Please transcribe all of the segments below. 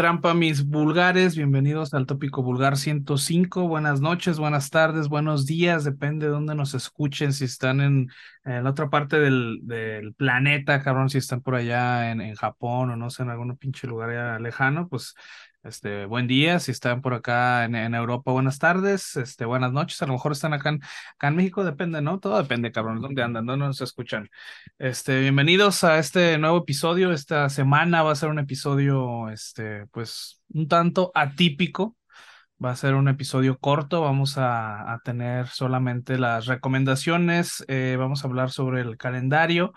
Trampa, mis vulgares. Bienvenidos al tópico vulgar 105. Buenas noches, buenas tardes, buenos días. Depende de dónde nos escuchen. Si están en, la otra parte del, planeta, cabrón, si están por allá en Japón o no sé, en algún pinche lugar lejano, pues este, buen día, si están por acá en, Europa, buenas tardes, este, buenas noches, a lo mejor están acá en, acá en México, depende, ¿no? Todo depende, cabrón, dónde andan, dónde nos escuchan. Este, bienvenidos a este nuevo episodio, esta semana va a ser un episodio, este, pues, un tanto atípico, va a ser un episodio corto, vamos a, tener solamente las recomendaciones, eh, vamos a hablar sobre el calendario,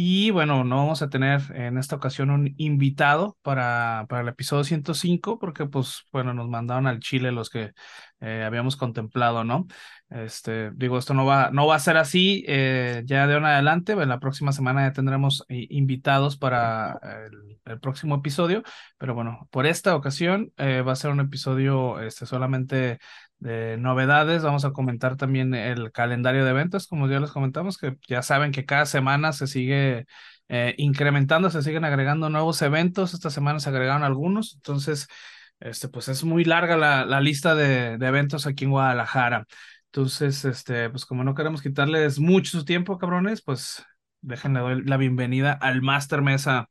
y bueno, no vamos a tener en esta ocasión un invitado para, para el episodio 105 porque pues bueno, nos mandaron al Chile los que eh, habíamos contemplado, ¿no? Este, digo, esto no va, no va a ser así eh, ya de ahora en adelante, en la próxima semana ya tendremos invitados para el, el, próximo episodio, pero bueno, por esta ocasión eh, va a ser un episodio este, solamente de novedades. Vamos a comentar también el calendario de eventos, como ya les comentamos, que ya saben que cada semana se sigue eh, incrementando, se siguen agregando nuevos eventos. Esta semana se agregaron algunos, entonces, este, pues es muy larga la, la lista de, de, eventos aquí en Guadalajara. Entonces, este, pues como no queremos quitarles mucho su tiempo, cabrones, pues déjenle doy la bienvenida al Master Mesa.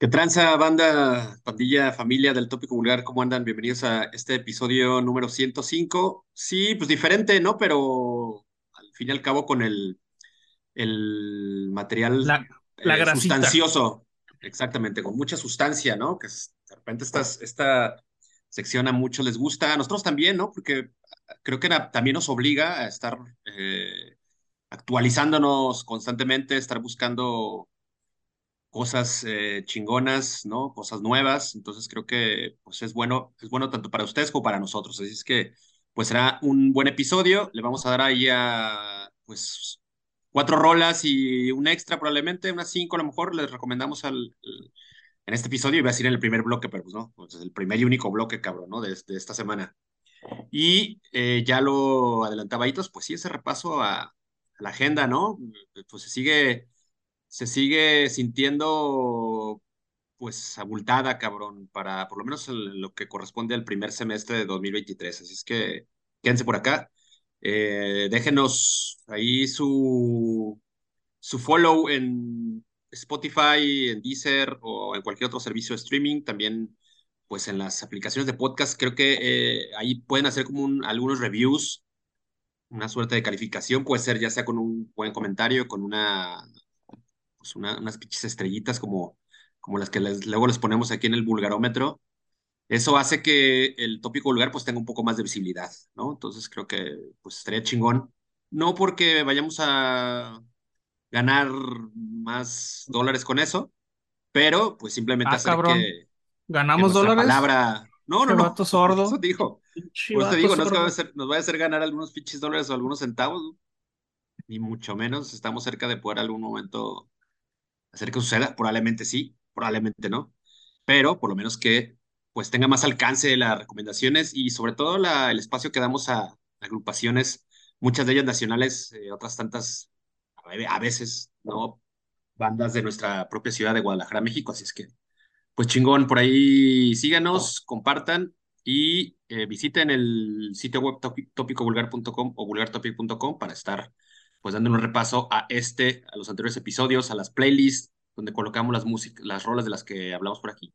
¿Qué tranza, banda, pandilla, familia del Tópico Vulgar? ¿Cómo andan? Bienvenidos a este episodio número 105. Sí, pues diferente, ¿no? Pero al fin y al cabo con el, el material la, la eh, sustancioso. Exactamente, con mucha sustancia, ¿no? Que de repente estas, esta sección a muchos les gusta, a nosotros también, ¿no? Porque creo que también nos obliga a estar eh, actualizándonos constantemente, estar buscando cosas eh, chingonas, ¿no? Cosas nuevas. Entonces creo que pues es bueno, es bueno tanto para ustedes como para nosotros. Así es que pues será un buen episodio. Le vamos a dar ahí a pues cuatro rolas y un extra probablemente, unas cinco a lo mejor. Les recomendamos al, en este episodio. Iba a decir en el primer bloque, pero pues no, pues el primer y único bloque, cabrón, ¿no? De, esta semana. Y eh, ya lo adelantaba pues sí, ese repaso a, a la agenda, ¿no? Pues se sigue se sigue sintiendo pues abultada, cabrón, para por lo menos lo que corresponde al primer semestre de 2023. Así es que quédense por acá. Eh, déjenos ahí su, su follow en Spotify, en Deezer o en cualquier otro servicio de streaming. También, pues en las aplicaciones de podcast, creo que eh, ahí pueden hacer como algunos reviews, una suerte de calificación. Puede ser ya sea con un buen comentario, con una pues unas pinches estrellitas como, como las que luego les ponemos aquí en el vulgarómetro. Eso hace que el tópico vulgar pues tenga un poco más de visibilidad, ¿no? Entonces creo que pues estaría chingón. No porque vayamos a ganar más dólares con eso, pero pues simplemente ah, hacer que ganamos dólares. Palabra no, no, no. sordo. Eso dijo. Pues te digo, no es que va a hacer, nos vaya a hacer ganar algunos pinches dólares o algunos centavos, ni mucho menos. Estamos cerca de poder algún momento hacer que suceda? Probablemente sí, probablemente no, pero por lo menos que pues tenga más alcance las recomendaciones y sobre todo el espacio que damos a, agrupaciones, muchas de ellas nacionales, eh, otras tantas a veces, ¿no? Bandas de nuestra propia ciudad de Guadalajara, México, así es que, pues chingón, por ahí síganos, compartan y eh, visiten el sitio web tópicovulgar.com o vulgartopic.com para estar pues dando un repaso a este, a los anteriores episodios, a las playlists, donde colocamos las músicas, las rolas de las que hablamos por aquí.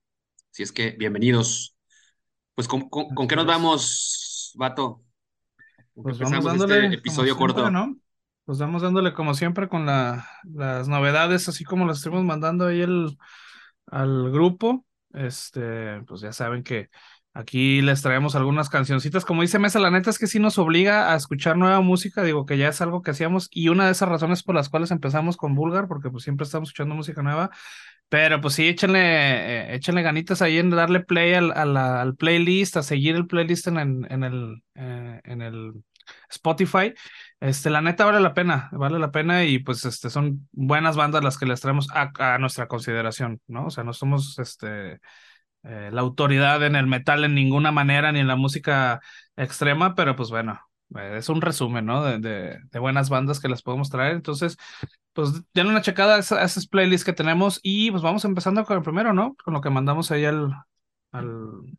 Así es que, bienvenidos. Pues, ¿con, con, qué nos vamos, Vato? Pues vamos este dándole este episodio corto. ¿no? Pues vamos dándole como siempre con la, las novedades, así como las estuvimos mandando ahí el, al grupo. Este, pues ya saben que Aquí les traemos algunas cancioncitas. Como dice Mesa, la neta es que sí nos obliga a escuchar nueva música. Digo que ya es algo que hacíamos. Y una de esas razones por las cuales empezamos con Vulgar, porque pues siempre estamos escuchando música nueva. Pero pues sí, échenle, eh, échenle ganitas ahí en darle play al, al, playlist, a seguir el playlist en, en, el, eh, en el Spotify. Este, la neta vale la pena, vale la pena y pues este, son buenas bandas las que les traemos a, a nuestra consideración, ¿no? O sea, no somos este eh, la autoridad en el metal en ninguna manera, ni en la música extrema, pero pues bueno, eh, es un resumen, ¿no? De, de, buenas bandas que les podemos traer. Entonces, pues denle una checada a, esas playlists que tenemos y pues vamos empezando con el primero, ¿no? Con lo que mandamos ahí al...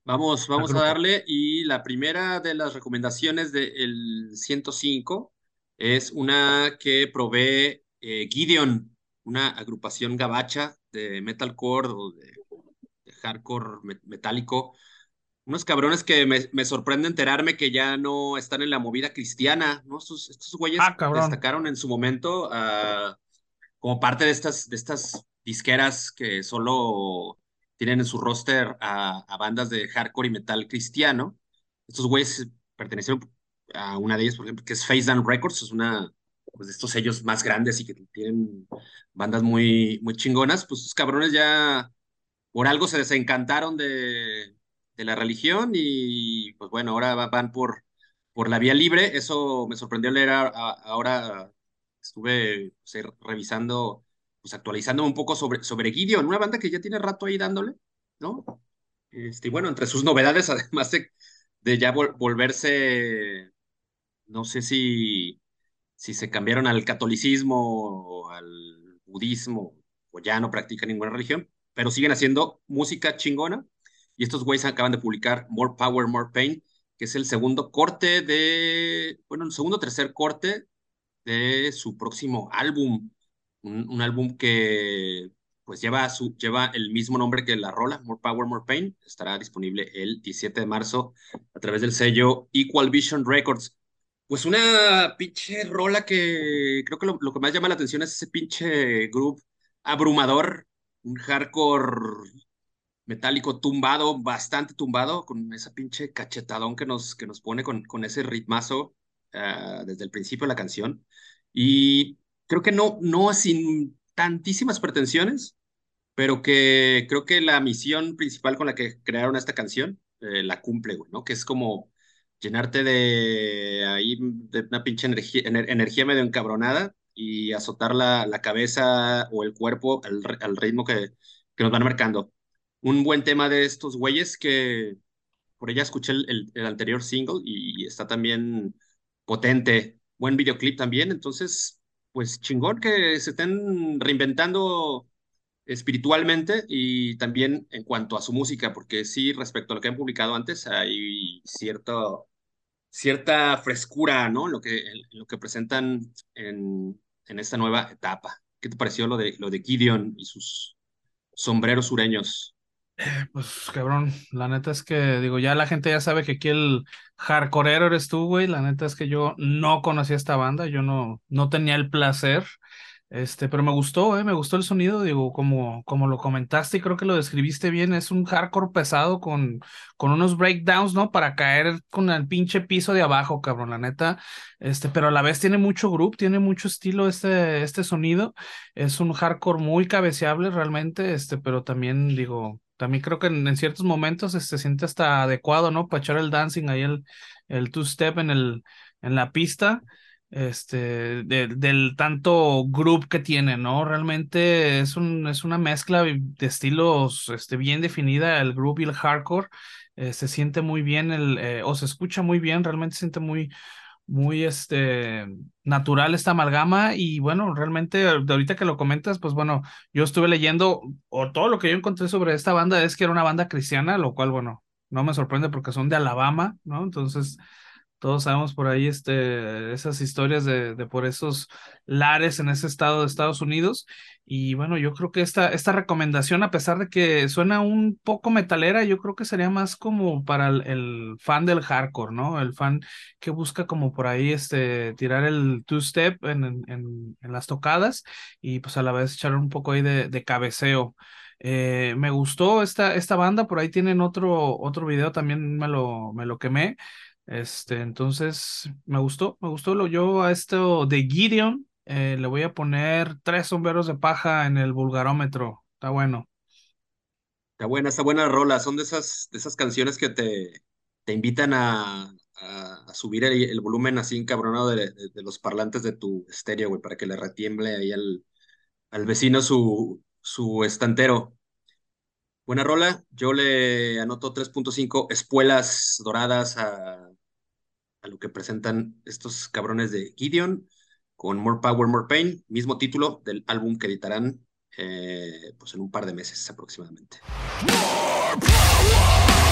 vamos vamos a darle y la primera de las recomendaciones del 105 es una que provee eh, Gideon, una agrupación gabacha de metalcore o de, hardcore metálico unos cabrones que me, me, sorprende enterarme que ya no están en la movida cristiana, ¿no? Estos, estos güeyes ah, destacaron en su momento uh, como parte de estas, de estas disqueras que solo tienen en su roster a, a, bandas de hardcore y metal cristiano. Estos güeyes pertenecieron a una de ellas, por ejemplo, que es Face Down Records, es una pues, de estos sellos más grandes y que tienen bandas muy, muy chingonas. Pues estos cabrones ya por algo se desencantaron de, de la religión y pues bueno, ahora van por, por la vía libre. Eso me sorprendió leer ahora, estuve revisando, pues actualizando un poco sobre, sobre Gideon, una banda que ya tiene rato ahí dándole, ¿no? Este, bueno, entre sus novedades, además de, de ya volverse, no sé si, si se cambiaron al catolicismo o al budismo o ya no practican ninguna religión, pero siguen haciendo música chingona y estos güeyes acaban de publicar More Power, More Pain, que es el segundo corte de, bueno, el segundo tercer corte de su próximo álbum. Un, álbum que pues lleva, su, lleva el mismo nombre que la rola, More Power, More Pain. Estará disponible el 17 de marzo a través del sello Equal Vision Records. Pues una pinche rola que creo que lo, lo que más llama la atención es ese pinche groove abrumador, un hardcore metálico tumbado, bastante tumbado, con esa pinche cachetadón que nos, que nos pone con, con ese ritmazo ah, desde el principio de la canción. Y creo que no, no sin tantísimas pretensiones, pero que creo que la misión principal con la que crearon esta canción eh, la cumple, güey, ¿no? Que es como llenarte de ahí de una pinche energía, energía medio encabronada y azotar la, la cabeza o el cuerpo al, al ritmo que, que nos van marcando un buen tema de estos güeyes que por ella escuché el, el, anterior single y está también potente. Buen videoclip también, entonces, pues chingón que se estén reinventando espiritualmente y también en cuanto a su música, porque sí, respecto a lo que han publicado antes, hay cierto, cierta frescura, ¿no? Lo que, lo que presentan en, en esta nueva etapa. ¿Qué te pareció lo de, lo de Gideon y sus sombreros sureños? Eh, pues cabrón, la neta es que digo, ya la gente ya sabe que aquí el hardcoreero eres tú, güey. La neta es que yo no conocía esta banda, yo no, no tenía el placer. Este, pero me gustó, eh, me gustó el sonido, digo, como, como lo comentaste y creo que lo describiste bien, es un hardcore pesado con, con unos breakdowns, ¿no? Para caer con el pinche piso de abajo, cabrón, la neta. Este, pero a la vez tiene mucho groove, tiene mucho estilo este, este sonido. Es un hardcore muy cabeceable realmente, este, pero también digo, también creo que en, ciertos momentos se siente hasta adecuado, ¿no? Para echar el dancing ahí, el, el two-step en, en la pista, este, del tanto group que tiene, ¿no? Realmente es, un, es una mezcla de estilos este, bien definida, el group y el hardcore. Eh, se siente muy bien, el, eh, o se escucha muy bien, realmente se siente muy, muy este, natural esta amalgama y bueno, realmente de ahorita que lo comentas, pues bueno, yo estuve leyendo o todo lo que yo encontré sobre esta banda es que era una banda cristiana, lo cual bueno, no me sorprende porque son de Alabama, ¿no? Entonces, todos sabemos por ahí este, esas historias de, de por esos lares en ese estado de Estados Unidos. Y bueno, yo creo que esta, esta recomendación, a pesar de que suena un poco metalera, yo creo que sería más como para el, fan del hardcore, ¿no? El fan que busca como por ahí este, tirar el two-step en, en, en, las tocadas y pues a la vez echar un poco ahí de, de cabeceo. Eh, me gustó esta, esta banda, por ahí tienen otro, otro video, también me lo, me lo quemé. Este, entonces, me gustó, me gustó lo yo a esto de Gideon, eh, le voy a poner tres sombreros de paja en el vulgarómetro. Está bueno. Está buena, está buena rola. Son de esas, de esas canciones que te, te invitan a, a, subir el, volumen así encabronado de, de, los parlantes de tu estéreo, güey, para que le retiemble ahí al, al vecino su, su estantero. Buena rola. Yo le anoto 3.5 espuelas doradas a, a lo que presentan estos cabrones de Gideon. con More Power, More Pain, mismo título del álbum que editarán eh, pues en un par de meses aproximadamente. More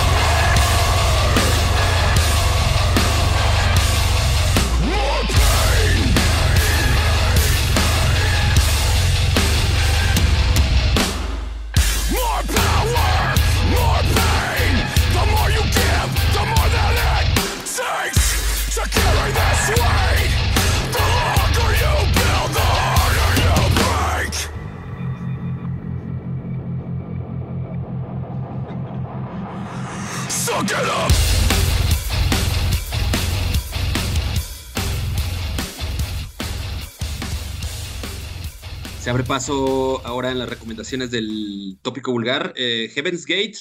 Se abre paso ahora en las recomendaciones del tópico vulgar. Eh, Heaven's Gate,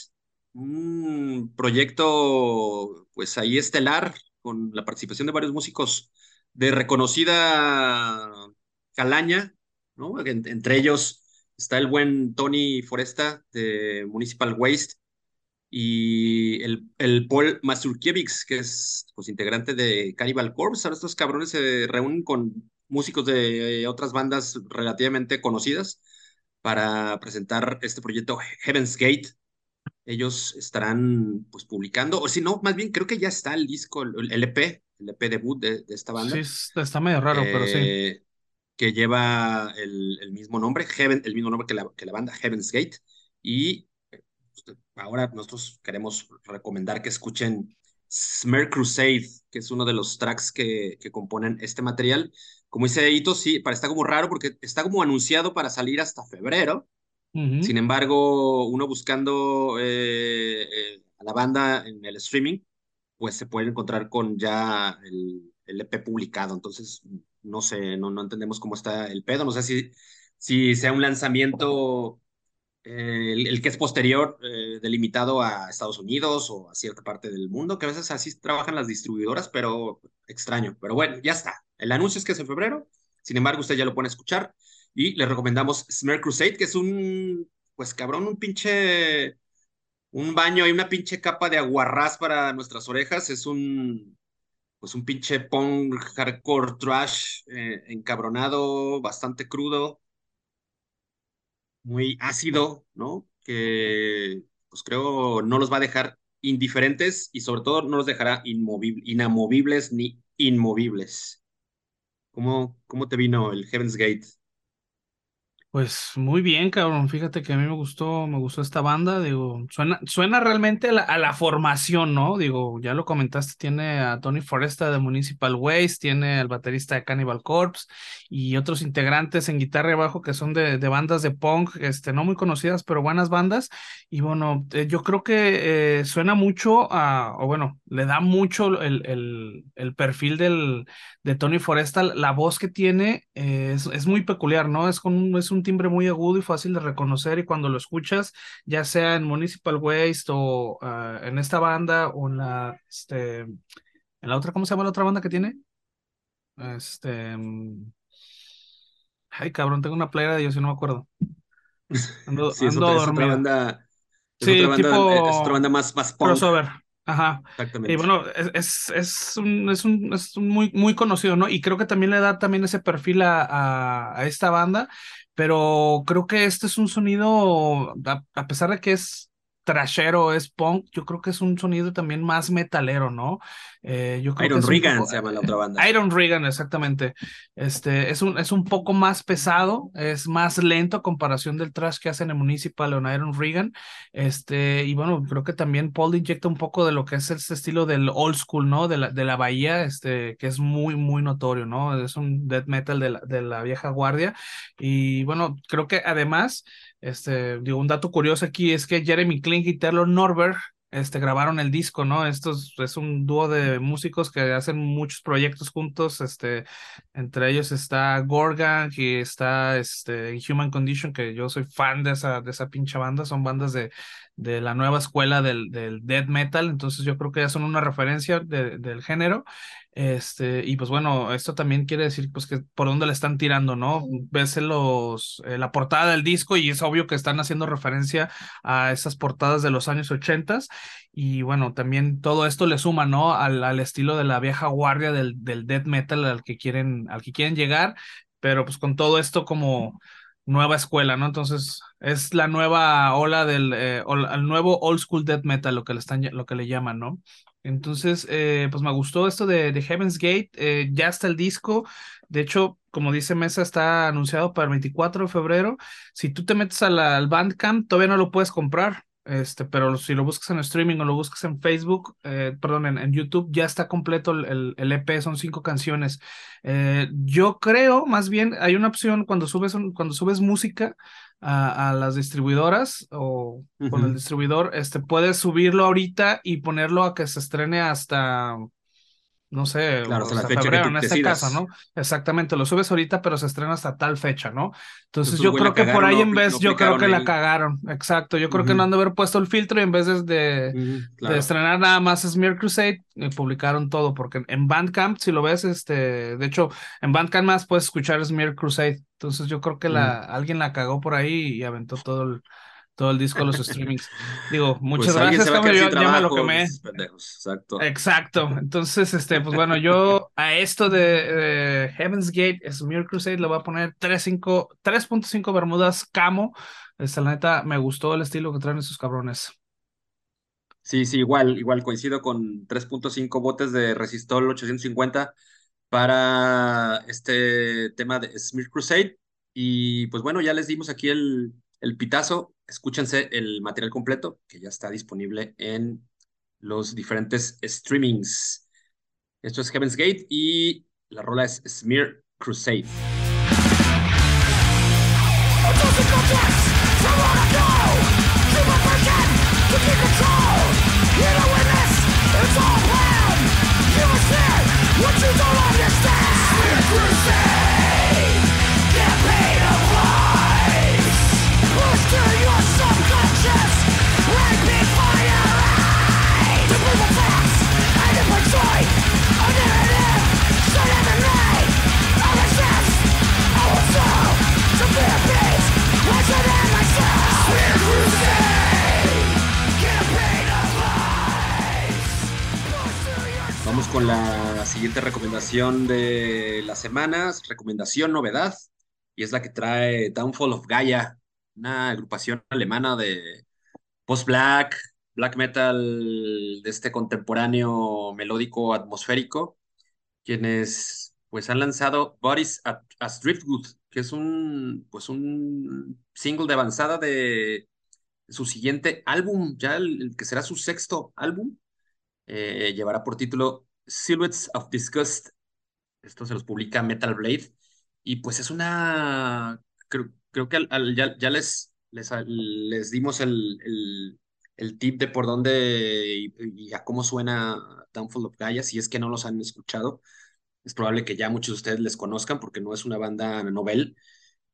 un proyecto, pues ahí estelar, con la participación de varios músicos de reconocida calaña, ¿no? entre ellos está el buen Tony Foresta de Municipal Waste y el, Paul Mazurkiewicz, que es pues, integrante de Cannibal Corpse. Estos cabrones se reúnen con músicos de otras bandas relativamente conocidas para presentar este proyecto Heaven's Gate. Ellos estarán pues publicando, o si no, más bien creo que ya está el disco, el, EP, el EP debut de, de esta banda. Sí, está medio raro, pero sí. Eh, que lleva el, el, mismo nombre, Heaven, el mismo nombre que la, que la banda, Heaven's Gate. Y pues, ahora nosotros queremos recomendar que escuchen Smear Crusade, que es uno de los tracks que, que componen este material. Como dice Ito, sí, está como raro porque está como anunciado para salir hasta febrero. Sin embargo, uno buscando eh, eh, a la banda en el streaming, pues se puede encontrar con ya el, el EP publicado. Entonces, no sé, no, no entendemos cómo está el pedo. No sé si, si sea un lanzamiento el, que es posterior, eh, delimitado a Estados Unidos o a cierta parte del mundo, que a veces así trabajan las distribuidoras, pero extraño. Pero bueno, ya está. El anuncio es que es en febrero, sin embargo, usted ya lo pone a escuchar y le recomendamos Smear Crusade, que es un, pues cabrón, un pinche, un baño y una pinche capa de aguarrás para nuestras orejas. Es un, pues un pinche punk hardcore trash eh, encabronado, bastante crudo muy ácido, ¿no? Que pues creo no los va a dejar indiferentes y sobre todo no los dejará inamovibles ni inmovibles. ¿Cómo, ¿Cómo te vino el Heaven's Gate? Pues muy bien, cabrón. Fíjate que a mí me gustó, me gustó esta banda. Digo, suena, suena realmente a la, formación, ¿no? Digo, ya lo comentaste, tiene a Tony Foresta de Municipal Waste, tiene al baterista de Cannibal Corpse y otros integrantes en guitarra y bajo que son de, de bandas de punk, este, no muy conocidas, pero buenas bandas. Y bueno, eh, yo creo que eh, suena mucho a, o bueno, le da mucho el, el, el perfil del, de Tony Foresta. La voz que tiene eh, es, es, muy peculiar, ¿no? Es, con, es un timbre muy agudo y fácil de reconocer y cuando lo escuchas, ya sea en Municipal Waste o ah, en esta banda o en la, este, en la otra, ¿cómo se llama la otra banda que tiene? Este, mm, ay cabrón, tengo una playera de ellos y no me acuerdo. Ando, sí, es otra, banda, sí, otra banda, tipo es otra banda más, más crossover. Ajá. Exactamente. Y bueno, es, es, un, es, un, es un muy, muy conocido, ¿no? Y creo que también le da también ese perfil a, a, a esta banda pero creo que este es un sonido, a, pesar de que es trashero, es punk, yo creo que es un sonido también más metalero, ¿no? Eh, yo creo Iron que Regan se llama la otra banda. Iron Regan, exactamente. Este, es, un, es un poco más pesado, es más lento a comparación del trash que hacen en Municipal o en Iron Regan. Este, y bueno, creo que también Paul inyecta un poco de lo que es este estilo del old school, ¿no? De la, de la bahía, este, que es muy, muy notorio, ¿no? Es un death metal de la, de la vieja guardia. Y bueno, creo que además este, digo, un dato curioso aquí es que Jeremy Kling y Taylor Norberg este, grabaron el disco, ¿no? Esto es, un dúo de músicos que hacen muchos proyectos juntos, este, entre ellos está Gorgon y está este, Human Condition, que yo soy fan de esa, de esa pinche banda, son bandas de, de la nueva escuela del, del death metal, entonces yo creo que ya son una referencia del género. Este, y pues bueno, esto también quiere decir pues que por dónde le están tirando, ¿no? Ves los, eh, la portada del disco y es obvio que están haciendo referencia a esas portadas de los años ochentas y bueno, también todo esto le suma, ¿no? Al, al estilo de la vieja guardia del, del death metal al que quieren, al que quieren llegar, pero pues con todo esto como nueva escuela, ¿no? Entonces es la nueva ola del, eh, el nuevo old school death metal, lo que le están, lo que le llaman, ¿no? Entonces, eh, pues me gustó esto de, de Heaven's Gate, eh, ya está el disco, de hecho, como dice Mesa, está anunciado para el 24 de febrero. Si tú te metes al Bandcamp, todavía no lo puedes comprar, este, pero si lo buscas en streaming o lo buscas en Facebook, eh, perdón, en, en, YouTube, ya está completo el, el, EP, son cinco canciones. Eh, yo creo, más bien, hay una opción cuando subes, cuando subes música a, a las distribuidoras o uh -huh. con el distribuidor, este, puedes subirlo ahorita y ponerlo a que se estrene hasta no sé, claro, hasta febrero en este caso, ¿no? Exactamente, lo subes ahorita, pero se estrena hasta tal fecha, ¿no? Entonces, Entonces yo creo que por ahí en vez, yo creo que la cagaron, exacto, yo creo uh -huh. que no han de haber puesto el filtro y en vez de, de, uh -huh, claro. de estrenar nada más Smear Crusade, eh, publicaron todo, porque en Bandcamp, si lo ves, este, de hecho, en Bandcamp más puedes escuchar Smear Crusade, entonces yo creo que la, uh -huh. alguien la cagó por ahí y aventó todo el todo el disco los streamings. Digo, muchas pues gracias, Cam, yo ya me lo quemé. Exacto. Exacto. Entonces, este, pues bueno, yo a esto de, Heaven's Gate, Smear Crusade, le voy a poner 3.5 Bermudas Camo. Esta, la neta, me gustó el estilo que traen esos cabrones. Sí, sí, igual, igual coincido con 3.5 botes de Resistol 850 para este tema de Smear Crusade. Y pues bueno, ya les dimos aquí el, el pitazo, escúchense el material completo que ya está disponible en los diferentes streamings. Esto es Heaven's Gate y la rola es Smear Crusade. Siguiente recomendación de las semanas, recomendación novedad, y es la que trae Downfall of Gaia, una agrupación alemana de post-black, black metal de este contemporáneo melódico atmosférico, quienes pues han lanzado Bodies as Driftwood, que es un pues un single de avanzada de su siguiente álbum, ya el, que será su sexto álbum, eh, llevará por título Silhouettes of Disgust. Esto se los publica Metal Blade. Y pues es una. Creo, creo que al, al, ya, ya, les, les, les dimos el, el, el, tip de por dónde y, y, a cómo suena Downfall of Gaia. Si es que no los han escuchado, es probable que ya muchos de ustedes les conozcan porque no es una banda novel.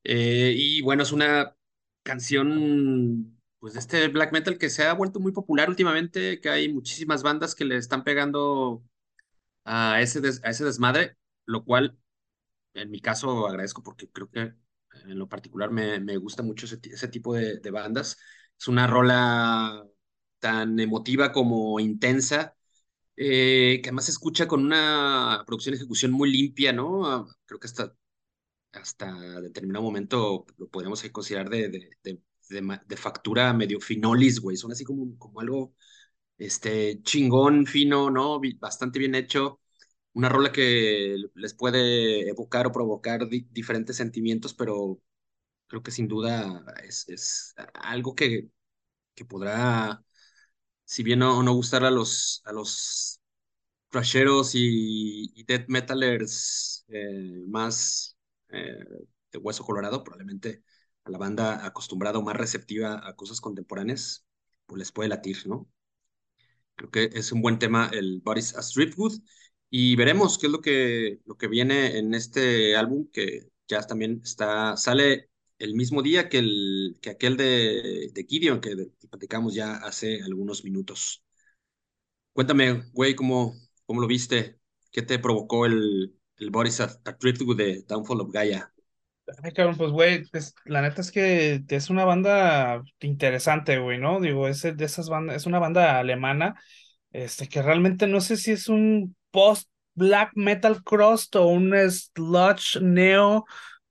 Eh, y bueno, es una canción pues de este black metal que se ha vuelto muy popular últimamente, que hay muchísimas bandas que le están pegando a ese, des, a ese desmadre, lo cual en mi caso agradezco porque creo que en lo particular me, me gusta mucho ese, ese tipo de, bandas. Es una rola tan emotiva como intensa, eh, que además se escucha con una producción y ejecución muy limpia, ¿no? Creo que hasta, hasta determinado momento lo podríamos considerar de, de, de de, de, factura medio finolis, güey. Son así como, como algo este, chingón, fino, ¿no? Bastante bien hecho. Una rola que les puede evocar o provocar di diferentes sentimientos, pero creo que sin duda es, es algo que, que, podrá, si bien no, no gustar a los, a los trasheros y, y death metalers eh, más eh, de hueso colorado, probablemente a la banda acostumbrada o más receptiva a cosas contemporáneas, pues les puede latir, ¿no? Creo que es un buen tema el Bodies as Driftwood y veremos qué es lo que, lo que viene en este álbum que ya también está, sale el mismo día que, el, que aquel de, de Gideon que, que platicamos ya hace algunos minutos. Cuéntame, güey, ¿cómo, cómo lo viste? ¿Qué te provocó el, el Boris a de Downfall of Gaia? Ay, pues, güey, la neta es que es una banda interesante, güey, ¿no? Digo, es de esas bandas, es una banda alemana, este, que realmente no sé si es un post black metal crust o un sludge neo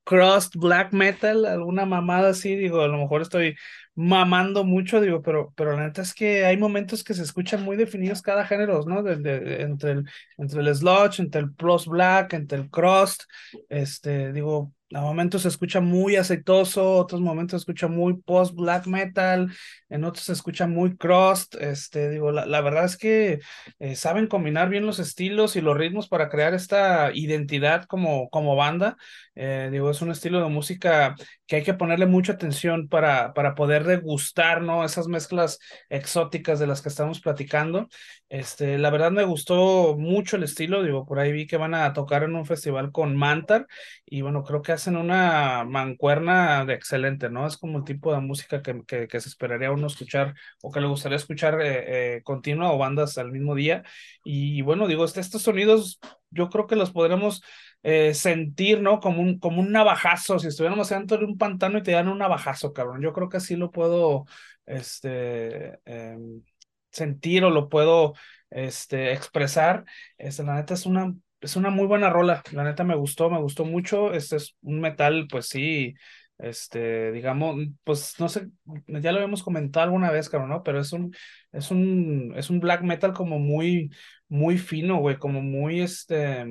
crust black metal, alguna mamada así, digo, a lo mejor estoy mamando mucho, digo, pero, pero la neta es que hay momentos que se escuchan muy definidos cada género, ¿no? De, entre, el, entre el sludge, entre el post black, entre el crust, este, digo, a momentos se escucha muy aceitoso, otros momentos se escucha muy post black metal, en otros se escucha muy crust. Este, digo, la, la verdad es que eh, saben combinar bien los estilos y los ritmos para crear esta identidad como, como banda. Eh, digo, es un estilo de música que hay que ponerle mucha atención para, para poder degustar, ¿no? Esas mezclas exóticas de las que estamos platicando. Este, la verdad me gustó mucho el estilo, digo, por ahí vi que van a tocar en un festival con Mantar y bueno, creo que hacen una mancuerna de excelente, ¿no? Es como el tipo de música que, que, se esperaría uno escuchar o que le gustaría escuchar eh, eh, continua o bandas al mismo día. Y, bueno, digo, este, estos sonidos yo creo que los podremos eh, sentir, ¿no? Como un, como un navajazo, si estuviéramos dentro de un pantano y te dan un navajazo, cabrón. Yo creo que así lo puedo, este, em, sentir o lo puedo, este, expresar. Este, la neta es una es una muy buena rola, la neta me gustó, me gustó mucho. Este es un metal, pues sí, este, digamos, pues no sé, ya lo habíamos comentado alguna vez, cabrón, ¿no? Pero es un, es un, es un black metal como muy, muy fino, güey, como muy, este,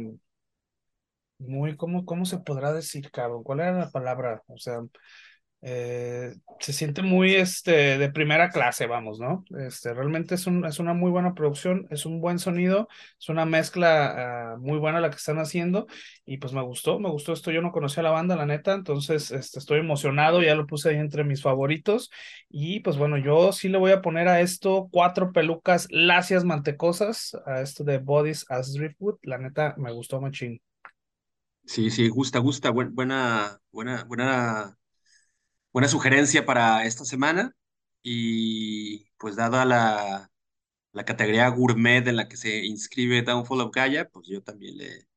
muy, ¿cómo, cómo se podrá decir, cabrón? ¿Cuál era la palabra? O sea, eh, se siente muy este, de primera clase, vamos, ¿no? Este, realmente es, un, es una muy buena producción, es un buen sonido, es una mezcla uh, muy buena la que están haciendo y pues me gustó, me gustó esto, yo no conocía la banda, la neta, entonces este, estoy emocionado, ya lo puse ahí entre mis favoritos y pues bueno, yo sí le voy a poner a esto cuatro pelucas lacias mantecosas, a esto de Bodies as Driftwood, la neta me gustó machín. Sí, sí, gusta, gusta, buena, buena, buena buena sugerencia para esta semana. Y pues dada la, la categoría gourmet en la que se inscribe Downfall of Gaia, pues yo también le,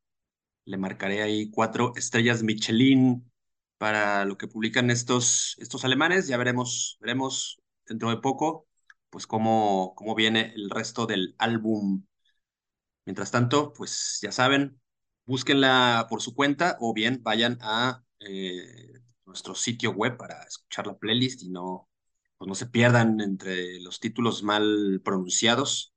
le marcaré ahí cuatro estrellas Michelin para lo que publican estos, estos alemanes. Ya veremos, veremos dentro de poco, pues cómo, cómo viene el resto del álbum. Mientras tanto, pues ya saben, búsquenla por su cuenta o bien vayan a eh, nuestro sitio web para escuchar la playlist y no, pues no se pierdan entre los títulos mal pronunciados.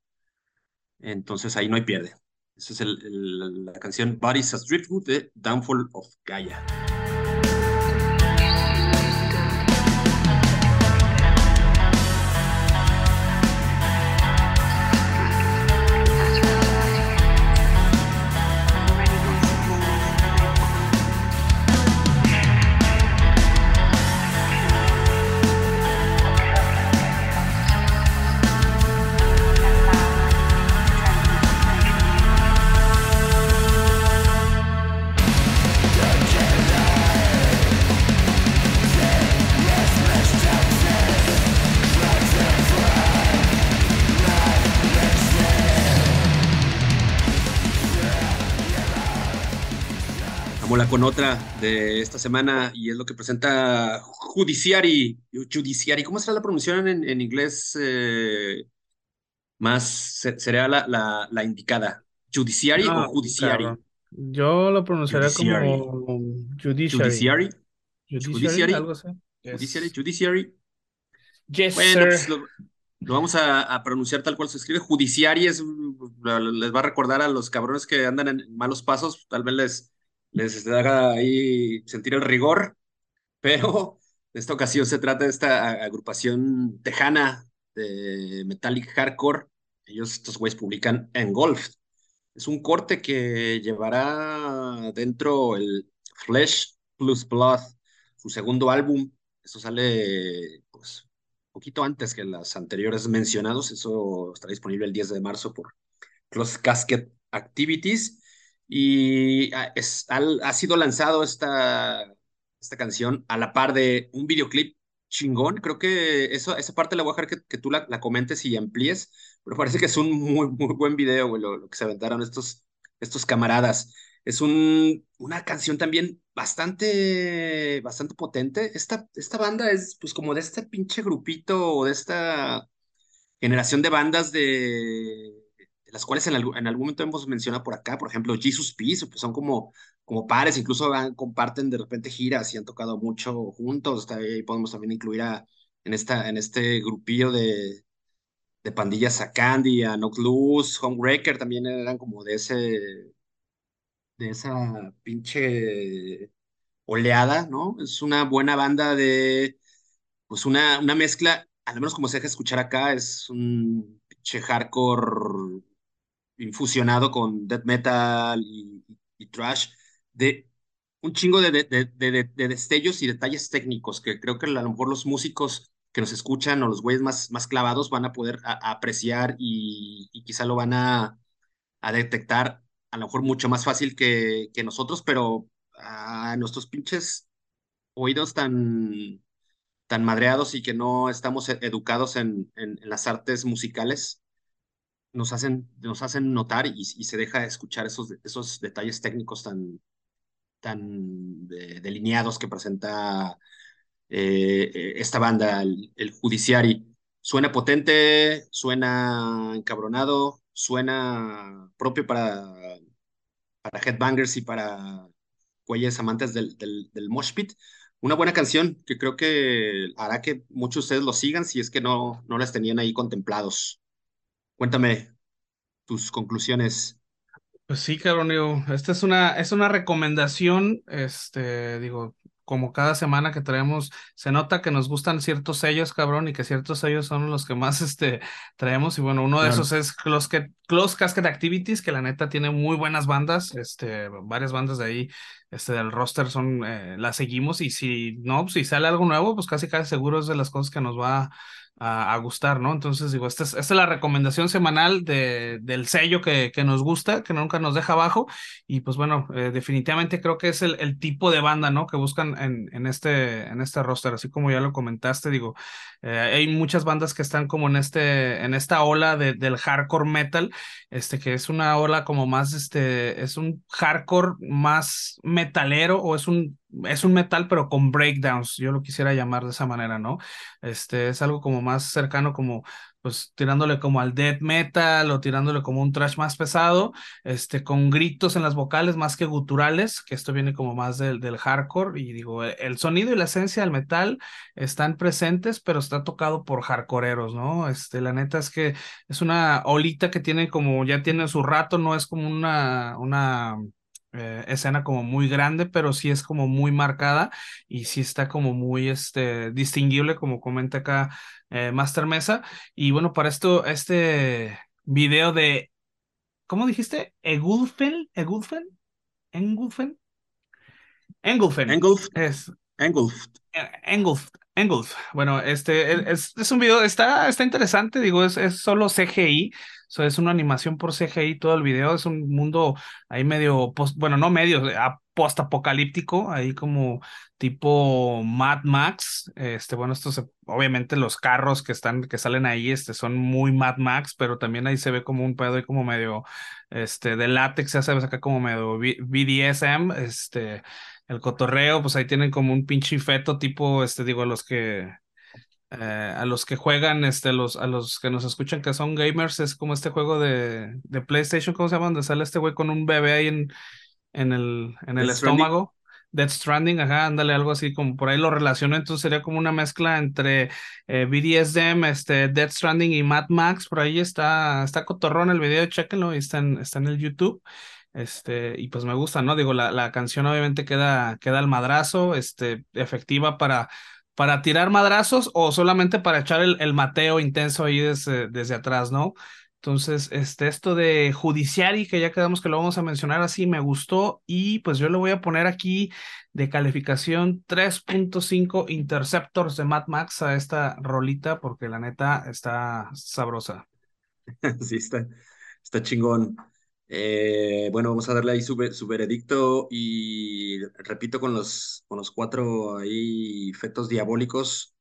Entonces ahí no hay pierde. Esa es el, la canción Bodies as Driftwood de Downfall of Gaia. Otra de esta semana y es lo que presenta Judiciary. Judiciary, ¿cómo será la pronunciación en, inglés? Eh, más sería la, la, indicada. ¿Judiciary o Judiciary? Yo lo pronunciaría como Judiciary. Judiciary. Judiciary. Judiciary. Yes, sir. Pues lo, vamos a, pronunciar tal cual se escribe. Judiciary es, les va a recordar a los cabrones que andan en malos pasos, tal vez les les haga ahí sentir el rigor, pero en esta ocasión se trata de esta agrupación tejana de Metallic Hardcore. Ellos, estos güeyes, publican Engulfed. Es un corte que llevará dentro el Flesh Plus Blood, su segundo álbum. Eso sale, pues, poquito antes que las anteriores mencionados. Eso estará disponible el 10 de marzo por Close Casket Activities. Y ah, ha, sido lanzado esta, esta canción a la par de un videoclip chingón. Creo que eso, esa parte la voy a dejar que, tú la, comentes y amplíes, pero parece que es un muy, muy buen video, lo, que se aventaron estos, estos camaradas. Es un, una canción también bastante, bastante potente. Esta, esta banda es pues como de este pinche grupito o de esta generación de bandas de las cuales en, en algún momento hemos mencionado por acá, por ejemplo, Jesus Peace, pues son como, como pares, incluso comparten de repente giras y han tocado mucho juntos. Ahí podemos también incluir a, en, esta, en este grupillo de, de pandillas a Candy, a Knock Loose, Homebreaker también eran como de ese, de esa pinche oleada, ¿no? Es una buena banda de, pues una, una mezcla, al menos como se deja escuchar acá, es un pinche hardcore infusionado con death metal y, trash, de un chingo de, de, de, de, destellos y detalles técnicos que creo que a lo mejor los músicos que nos escuchan o los güeyes más, más clavados van a poder apreciar y, y, quizá lo van a, a, detectar a lo mejor mucho más fácil que, que nosotros, pero a nuestros pinches oídos tan, tan madreados y que no estamos e-, educados en, en las artes musicales, nos hacen, nos hacen notar y, se deja escuchar esos, esos detalles técnicos tan, tan de, delineados que presenta eh, esta banda, el, el. Suena potente, suena encabronado, suena propio para, para headbangers y para güeyes amantes del, del, del mosh pit. Una buena canción que creo que hará que muchos de ustedes lo sigan si es que no, no las tenían ahí contemplados. Cuéntame tus conclusiones. Pues sí, cabrón, digo, esta es una, es una recomendación, este, digo, como cada semana que traemos, se nota que nos gustan ciertos sellos, cabrón, y que ciertos sellos son los que más este, traemos. Y bueno, uno de claro. esos es Close, Close Casket Activities, que la neta tiene muy buenas bandas, este, varias bandas de ahí, este, del roster son, eh, las seguimos. Y si no, si sale algo nuevo, pues casi casi seguro es de las cosas que nos va a, a, gustar, ¿no? Entonces, digo, esta es, la recomendación semanal de, del sello que, que, nos gusta, que nunca nos deja abajo. Y pues bueno, eh, definitivamente creo que es el, el, tipo de banda, ¿no? Que buscan en, en, este, en este roster, así como ya lo comentaste, digo, eh, hay muchas bandas que están como en, este, en esta ola de, del hardcore metal, este, que es una ola como más, este, es un hardcore más metalero o es un es un metal, pero con breakdowns, yo lo quisiera llamar de esa manera, ¿no? Este es algo como más cercano, como pues tirándole como al death metal o tirándole como un trash más pesado, este, con gritos en las vocales más que guturales, que esto viene como más del, del hardcore, y digo, e, el sonido y la esencia del metal están presentes, pero está tocado por hardcoreeros, ¿no? Este, la neta es que es una olita que tiene como, ya tiene su rato, no es como una, una eh, escena como muy grande, pero sí es como muy marcada y sí está como muy este, distinguible, como comenta acá eh, Master Mesa. Y bueno, para esto, este video de, ¿cómo dijiste? Egulfen, Egulfen, Engulfen, Engulfen. Engulf. Es. Engulf. Engulf. Engulf. Bueno, este es, es un video, está, está interesante, digo, es, es solo CGI, so, es una animación por CGI todo el video, es un mundo ahí medio, post, bueno, no medio, post-apocalíptico, ahí como tipo Mad Max, este, bueno, estos, obviamente los carros que están, que salen ahí, este, son muy Mad Max, pero también ahí se ve como un pedo ahí como medio, este, de látex, ya sabes, acá como medio BDSM, este, el cotorreo, pues ahí tienen como un pinche feto tipo, este, digo, los que, eh, a los que juegan, este, los, a los que nos escuchan que son gamers, es como este juego de, de PlayStation, ¿cómo se llama? Donde sale este güey con un bebé ahí en, en el, en el estómago. Death Stranding, ajá, ándale, algo así, como por ahí lo relaciono, entonces sería como una mezcla entre eh, BDSM, este, Death Stranding y Mad Max, por ahí está, está cotorrón el video, chéquenlo, está en, está en el YouTube. Este, y pues me gusta, ¿no? Digo, la, la canción obviamente queda, queda al madrazo, este, efectiva para, para tirar madrazos o solamente para echar el, el mateo intenso ahí desde, desde atrás, ¿no? Entonces, este, esto de Judiciari, que ya quedamos que lo vamos a mencionar así, me gustó y pues yo le voy a poner aquí de calificación 3.5 Interceptors de Mad Max a esta rolita porque la neta está sabrosa. Sí, está, está chingón. Eh, bueno, vamos a darle ahí su, veredicto y repito con los, con los cuatro ahí efectos diabólicos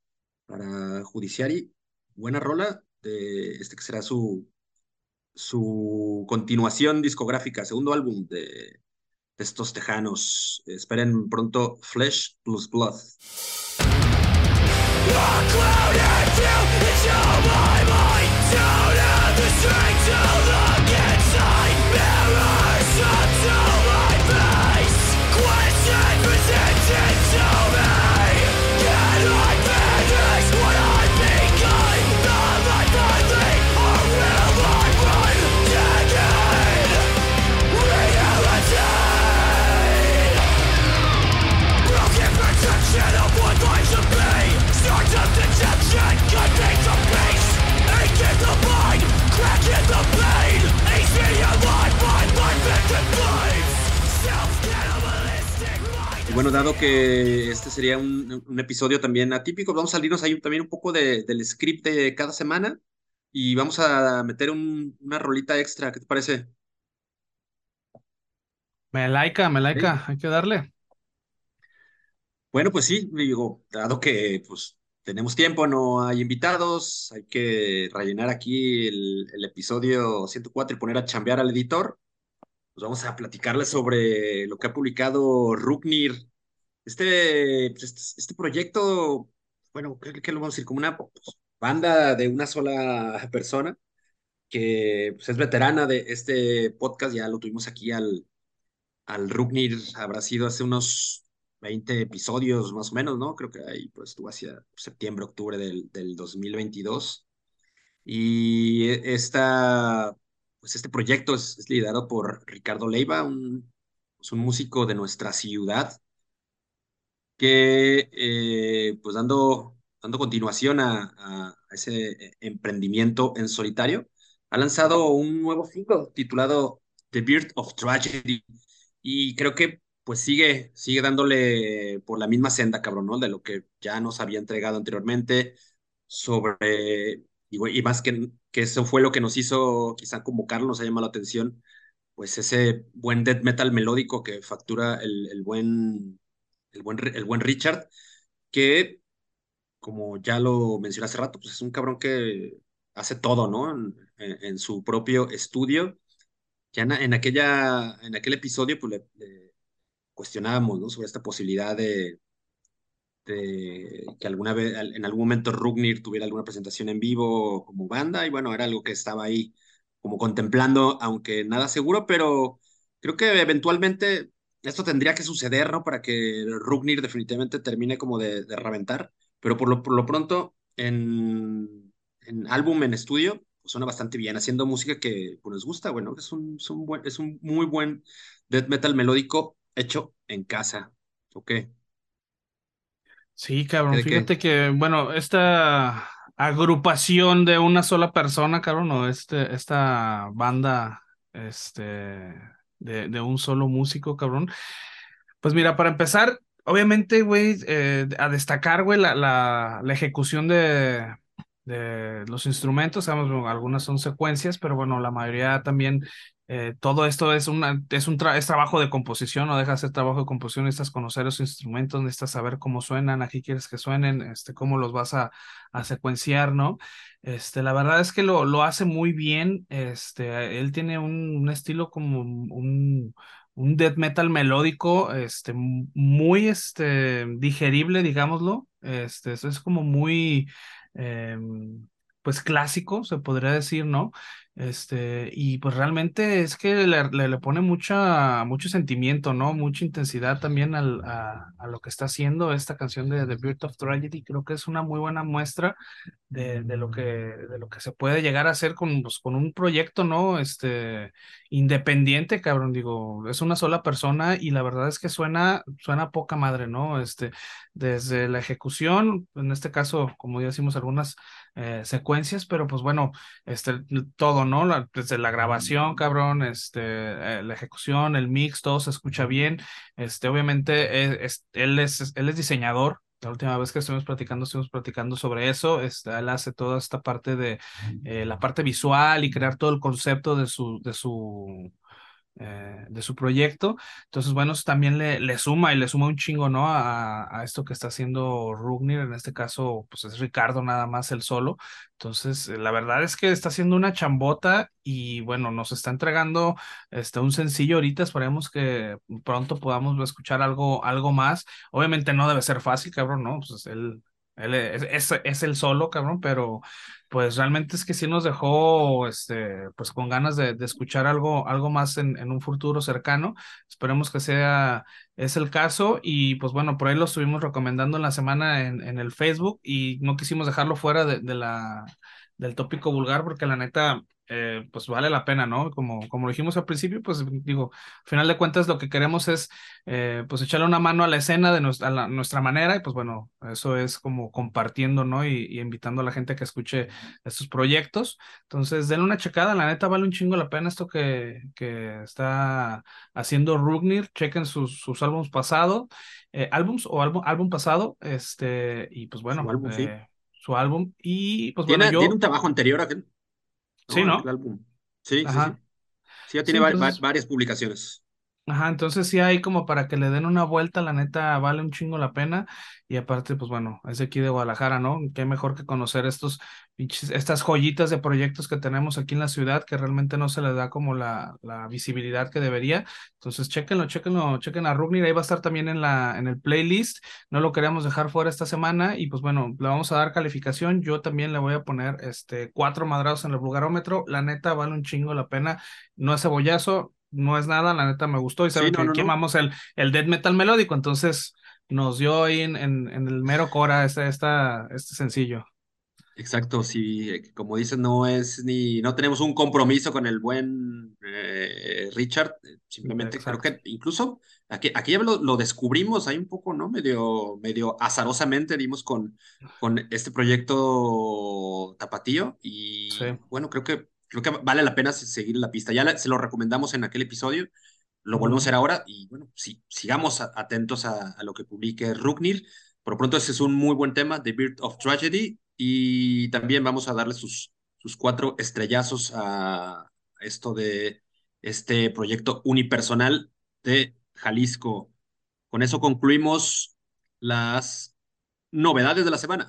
para Judiciari. Buena rola de este que será su, su continuación discográfica, segundo álbum de, de estos tejanos. Esperen pronto Flesh plus Blood. Y bueno, dado que este sería un, un, episodio también atípico, vamos a salirnos ahí también un poco de, del script de cada semana y vamos a meter un, una rolita extra. ¿Qué te parece? Me laica, me laica, ¿Sí? hay que darle. Bueno, pues sí, digo, dado que pues tenemos tiempo, no hay invitados, hay que rellenar aquí el, el episodio 104 y poner a chambear al editor pues vamos a platicarles sobre lo que ha publicado Ruknir. Este, pues este, este, proyecto, bueno, ¿qué, ¿qué, lo vamos a decir? Como una pues, banda de una sola persona que pues, es veterana de este podcast, ya lo tuvimos aquí al, al Ruknir, habrá sido hace unos 20 episodios más o menos, ¿no? Creo que ahí pues estuvo hacia septiembre, octubre del, del 2022. Y esta pues este proyecto es, es liderado por Ricardo Leiva, un, pues un, músico de nuestra ciudad, que eh, pues dando, dando continuación a, a, ese emprendimiento en solitario, ha lanzado un nuevo single titulado The Birth of Tragedy y creo que pues sigue, sigue dándole por la misma senda, cabrón, ¿no? De lo que ya nos había entregado anteriormente sobre y, más que, que eso fue lo que nos hizo quizá convocarlo, nos ha llamado la atención, pues ese buen death metal melódico que factura el, el, buen, el, buen, el buen Richard, que como ya lo mencioné hace rato, pues es un cabrón que hace todo, ¿no? En, en, su propio estudio. Ya en, aquella, en aquel episodio, pues le cuestionábamos, ¿no? Sobre esta posibilidad de, de que alguna vez, en algún momento Rugnir tuviera alguna presentación en vivo como banda, y bueno, era algo que estaba ahí como contemplando, aunque nada seguro, pero creo que eventualmente esto tendría que suceder, ¿no? Para que Rugnir definitivamente termine como de, de reventar, pero por lo, por lo pronto en, en álbum, en estudio, pues suena bastante bien, haciendo música que pues, nos gusta, bueno, es un, es un, buen, es un muy buen death metal melódico hecho en casa, ¿ok? Sí, cabrón, fíjate que, bueno, esta agrupación de una sola persona, cabrón, o este, esta banda, este, de, de un solo músico, cabrón. Pues mira, para empezar, obviamente, güey, eh, a destacar, güey, la, la, la ejecución de, de los instrumentos, sabemos, algunas son secuencias, pero bueno, la mayoría también eh, todo esto es, es un es trabajo de composición, no deja de ser trabajo de composición, necesitas conocer los instrumentos, necesitas saber cómo suenan, aquí quieres que suenen, este, cómo los vas a, a secuenciar, ¿no? Este, la verdad es que lo, lo hace muy bien, este, él tiene un, un estilo como un, un death metal melódico, este, muy, este, digerible, digámoslo, este, es como muy, eh, pues clásico, se podría decir, ¿no? Este, y pues realmente es que le, le, le, pone mucha, mucho sentimiento, ¿no? Mucha intensidad también al, a, a, lo que está haciendo esta canción de The Birth of Tragedy. Creo que es una muy buena muestra de, de, lo, que, de lo que se puede llegar a hacer con, pues, con un proyecto, ¿no? Este, independiente, cabrón, digo, es una sola persona y la verdad es que suena, suena poca madre, ¿no? Este, desde la ejecución, en este caso, como ya decimos, algunas eh, secuencias, pero pues bueno, este, todo, ¿no? Desde la grabación, cabrón, este, eh, la ejecución, el mix, todo se escucha bien. Este, obviamente, es, es, él, es, él es diseñador. La última vez que estuvimos platicando, estuvimos platicando sobre eso. Este, él hace toda esta parte de eh, la parte visual y crear todo el concepto de su, de su, eh, de su proyecto. Entonces, bueno, eso también le, le suma y le suma un chingo, ¿no? A, a esto que está haciendo Rugnir, en este caso, pues es Ricardo nada más el solo. Entonces, la verdad es que está haciendo una chambota y bueno, nos está entregando este, un sencillo ahorita. Esperemos que pronto podamos escuchar algo, algo más. Obviamente no debe ser fácil, cabrón, ¿no? Pues él, es, es, el solo, cabrón, pero pues realmente es que sí nos dejó este, pues con ganas de, escuchar algo, algo más en, un futuro cercano. Esperemos que sea es el caso y pues bueno, por ahí lo estuvimos recomendando en la semana en, en el Facebook y no quisimos dejarlo fuera de, de la, del tópico vulgar porque la neta eh, pues vale la pena, ¿no? Como, como dijimos al principio, pues digo, al final de cuentas lo que queremos es eh, pues echarle una mano a la escena de nuestra, la, nuestra manera y pues bueno, eso es como compartiendo, ¿no? Y, y, invitando a la gente que escuche estos proyectos. Entonces, denle una checada, la neta vale un chingo la pena esto que, que está haciendo Rugnir, chequen sus, sus álbumes pasados, eh, álbums o álbum, álbum pasado, este, y pues bueno. Su álbum, sí. Su álbum. Y pues ¿Tiene, bueno, yo... ¿Tiene un trabajo anterior a aquel? Sí, ¿no? El álbum. Sí, sí, sí. Sí, ya tiene entonces- va- varias publicaciones. Ajá, entonces sí hay como para que le den una vuelta, la neta vale un chingo la pena. Y aparte, pues bueno, es de aquí de Guadalajara, ¿no? Qué mejor que conocer estos estas joyitas de proyectos que tenemos aquí en la ciudad, que realmente no se les da como la, la visibilidad que debería. Entonces, chéquenlo, chéquenlo, chequen a Rugnir, ahí va a estar también en la, en el playlist. No lo queríamos dejar fuera esta semana. Y pues bueno, le vamos a dar calificación. Yo también le voy a poner este cuatro madrados en el vulgarómetro. La neta vale un chingo la pena. No es cebollazo, no es nada, la neta me gustó y Sí, saben no, que no, amamos el, el death metal melódico, entonces nos dio ahí en, en, en el mero cora este, esta, este sencillo. Exacto, sí, eh, como dices, no es ni, no tenemos un compromiso con el buen eh, Richard, eh, simplemente creo que incluso aquí, aquí ya lo, lo descubrimos ahí un poco, ¿no? Medio, medio azarosamente dimos con, con este proyecto Tapatío y Sí. bueno, creo que, creo que vale la pena se- seguir la pista. Ya se lo recomendamos en aquel episodio, lo volvemos a hacer ahora y bueno, sí, sigamos atentos a, lo que publique Rugnir. Por pronto, ese es un muy buen tema, The Birth of Tragedy, y también vamos a darle sus, sus cuatro estrellazos a esto de este proyecto unipersonal de Jalisco. Con eso concluimos las novedades de la semana.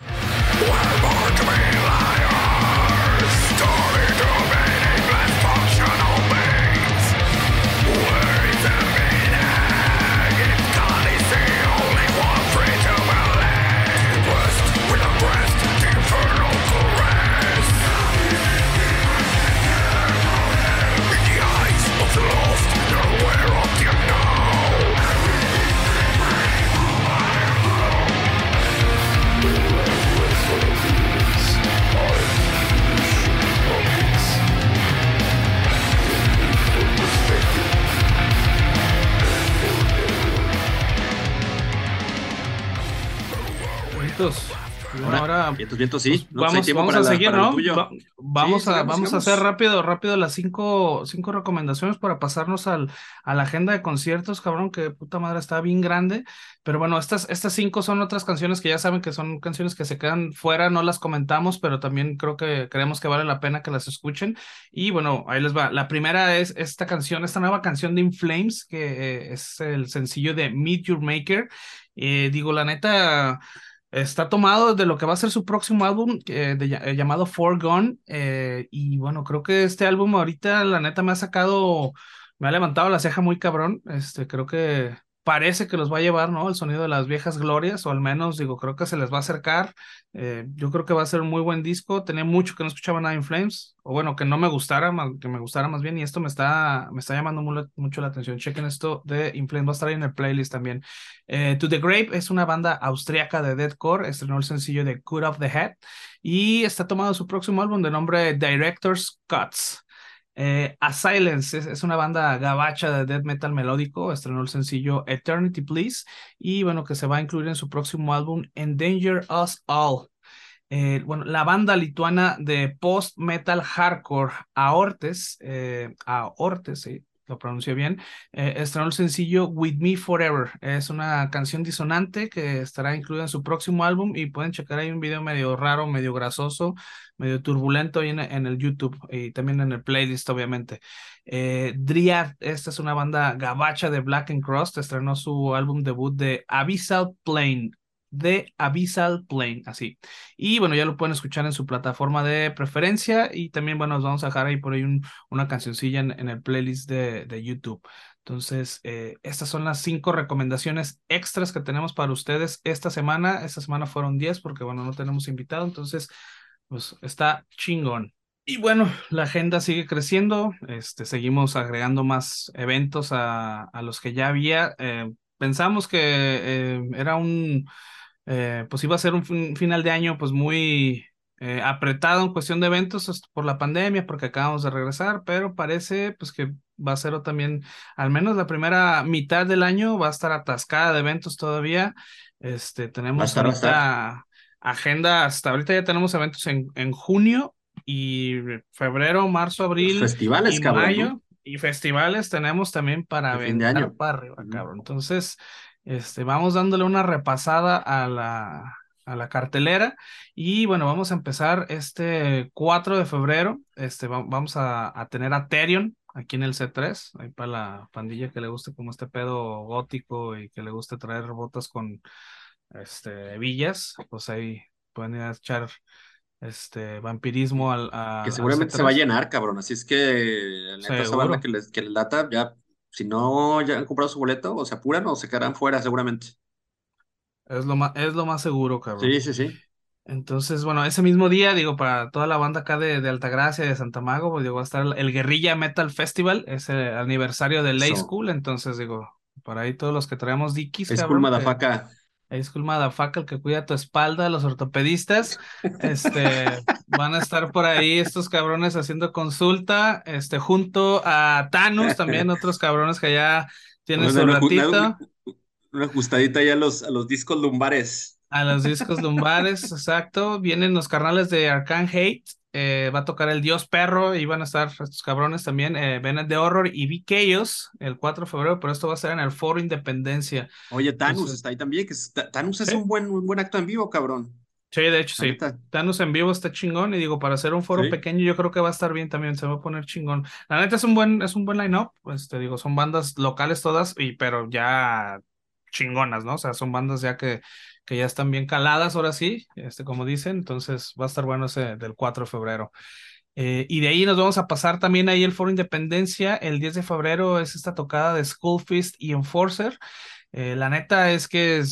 Ahora, ahora vientos, vientos, sí. No, pues, vamos, tiempo vamos a la- seguir, ¿no? Va- vamos Sí, a, sigamos, vamos a sigamos. hacer rápido, rápido las cinco, cinco recomendaciones para pasarnos al, a la agenda de conciertos, cabrón, que puta madre está bien grande. Pero bueno, estas, estas cinco son otras canciones que ya saben que son canciones que se quedan fuera, no las comentamos, pero también creo que creemos que vale la pena que las escuchen. Y bueno, ahí les va. La primera es esta canción, esta nueva canción de In Flames, que eh, es el sencillo de Meet Your Maker. Eh, digo, la neta. Está tomado de lo que va a ser su próximo álbum eh, de, eh, llamado Forgone. Eh, y bueno, creo que este álbum ahorita, la neta, me ha sacado, me ha levantado la ceja muy cabrón. Este, creo que parece que los va a llevar, ¿no? El sonido de las viejas glorias, o al menos, digo, creo que se les va a acercar. Eh, yo creo que va a ser un muy buen disco. Tenía mucho que no escuchaba nada en Flames, o bueno, que no me gustara, que me gustara más bien, y esto me está, me está llamando mucho la atención. Chequen esto de In Flames, va a estar ahí en el playlist también. Eh, To The Grave es una banda austriaca de deathcore, estrenó el sencillo de Cut Off the Head y está tomado su próximo álbum de nombre Director's Cuts. Eh, A Silence es, una banda gabacha de death metal melódico, estrenó el sencillo Eternity Please y bueno, que se va a incluir en su próximo álbum Endanger Us All. Eh, bueno, la banda lituana de post-metal hardcore Aortes, eh, Aortes, sí, lo bien, eh, estrenó el sencillo With Me Forever. Es una canción disonante que estará incluida en su próximo álbum y pueden checar ahí un video medio raro, medio grasoso, medio turbulento ahí en, el YouTube y también en el playlist, obviamente. Eh, Dryad, esta es una banda gabacha de Black and Cross, estrenó su álbum debut de Abyssal Plane de Abyssal Plane, así. Y bueno, ya lo pueden escuchar en su plataforma de preferencia y también, bueno, nos vamos a dejar ahí por ahí una cancioncilla en, el playlist de, de YouTube. Entonces, eh, estas son las cinco recomendaciones extras que tenemos para ustedes esta semana. Esta semana fueron diez porque, bueno, no tenemos invitado, entonces, pues está chingón. Y bueno, la agenda sigue creciendo, este, seguimos agregando más eventos a, a los que ya había. Eh, pensamos que eh, era un eh, pues iba a ser un final de año pues muy eh, apretado en cuestión de eventos por la pandemia, porque acabamos de regresar, pero parece pues que va a ser también, al menos la primera mitad del año va a estar atascada de eventos todavía. Este, tenemos ahorita agenda, hasta ahorita ya tenemos eventos en, en junio y febrero, marzo, abril festivales, y mayo. Y festivales tenemos también para aventar para arriba, cabrón. Entonces, este, vamos dándole una repasada a la, a la cartelera y bueno, vamos a empezar este 4 de febrero. Este, vamos a, a tener a Therion aquí en el C3, ahí para la pandilla que le guste como este pedo gótico y que le guste traer botas con este villas, pues ahí pueden ir a echar este vampirismo al que seguramente se va a llenar, cabrón. Así es que la que les, que les lata, ya si no ya han comprado su boleto, o se apuran o se quedarán fuera seguramente. Es lo más, es lo más seguro, cabrón. Sí, sí, sí. Entonces, bueno, ese mismo día, digo, para toda la banda acá de, de Altagracia, de Santa Mago, pues digo, va a estar el Guerrilla Metal Festival, ese aniversario de Lay School, entonces digo, para ahí todos los que traemos dikis, School Madafaka. School Madafaka, el que cuida tu espalda, los ortopedistas, este, van a estar por ahí estos cabrones haciendo consulta, este, junto a Thanos, también otros cabrones que ya tienen su ratito. Una, ajustadita ya a los, a los discos lumbares. A los discos lumbares, exacto. Vienen los carnales de Arcan Hate, eh, va a tocar el Dios Perro y van a estar estos cabrones también, eh, de Horror y Vic el 4 de febrero, pero esto va a ser en el Foro Independencia. Oye, Thanos está ahí también, que Thanos es un, buen, un buen acto en vivo, cabrón. Sí, de hecho, sí. Thanos en vivo está chingón y digo, para hacer un foro pequeño yo creo que va a estar bien también, se va a poner chingón. La neta es un buen, es un buen line-up, pues te digo, son bandas locales todas, y, pero ya chingonas, ¿no? O sea, son bandas ya que que ya están bien caladas ahora sí, este, como dicen, entonces va a estar bueno ese del 4 de febrero. Eh, y de ahí nos vamos a pasar también ahí el Foro Independencia, el 10 de febrero es esta tocada de Schoolfist y Enforcer. Eh, la neta es que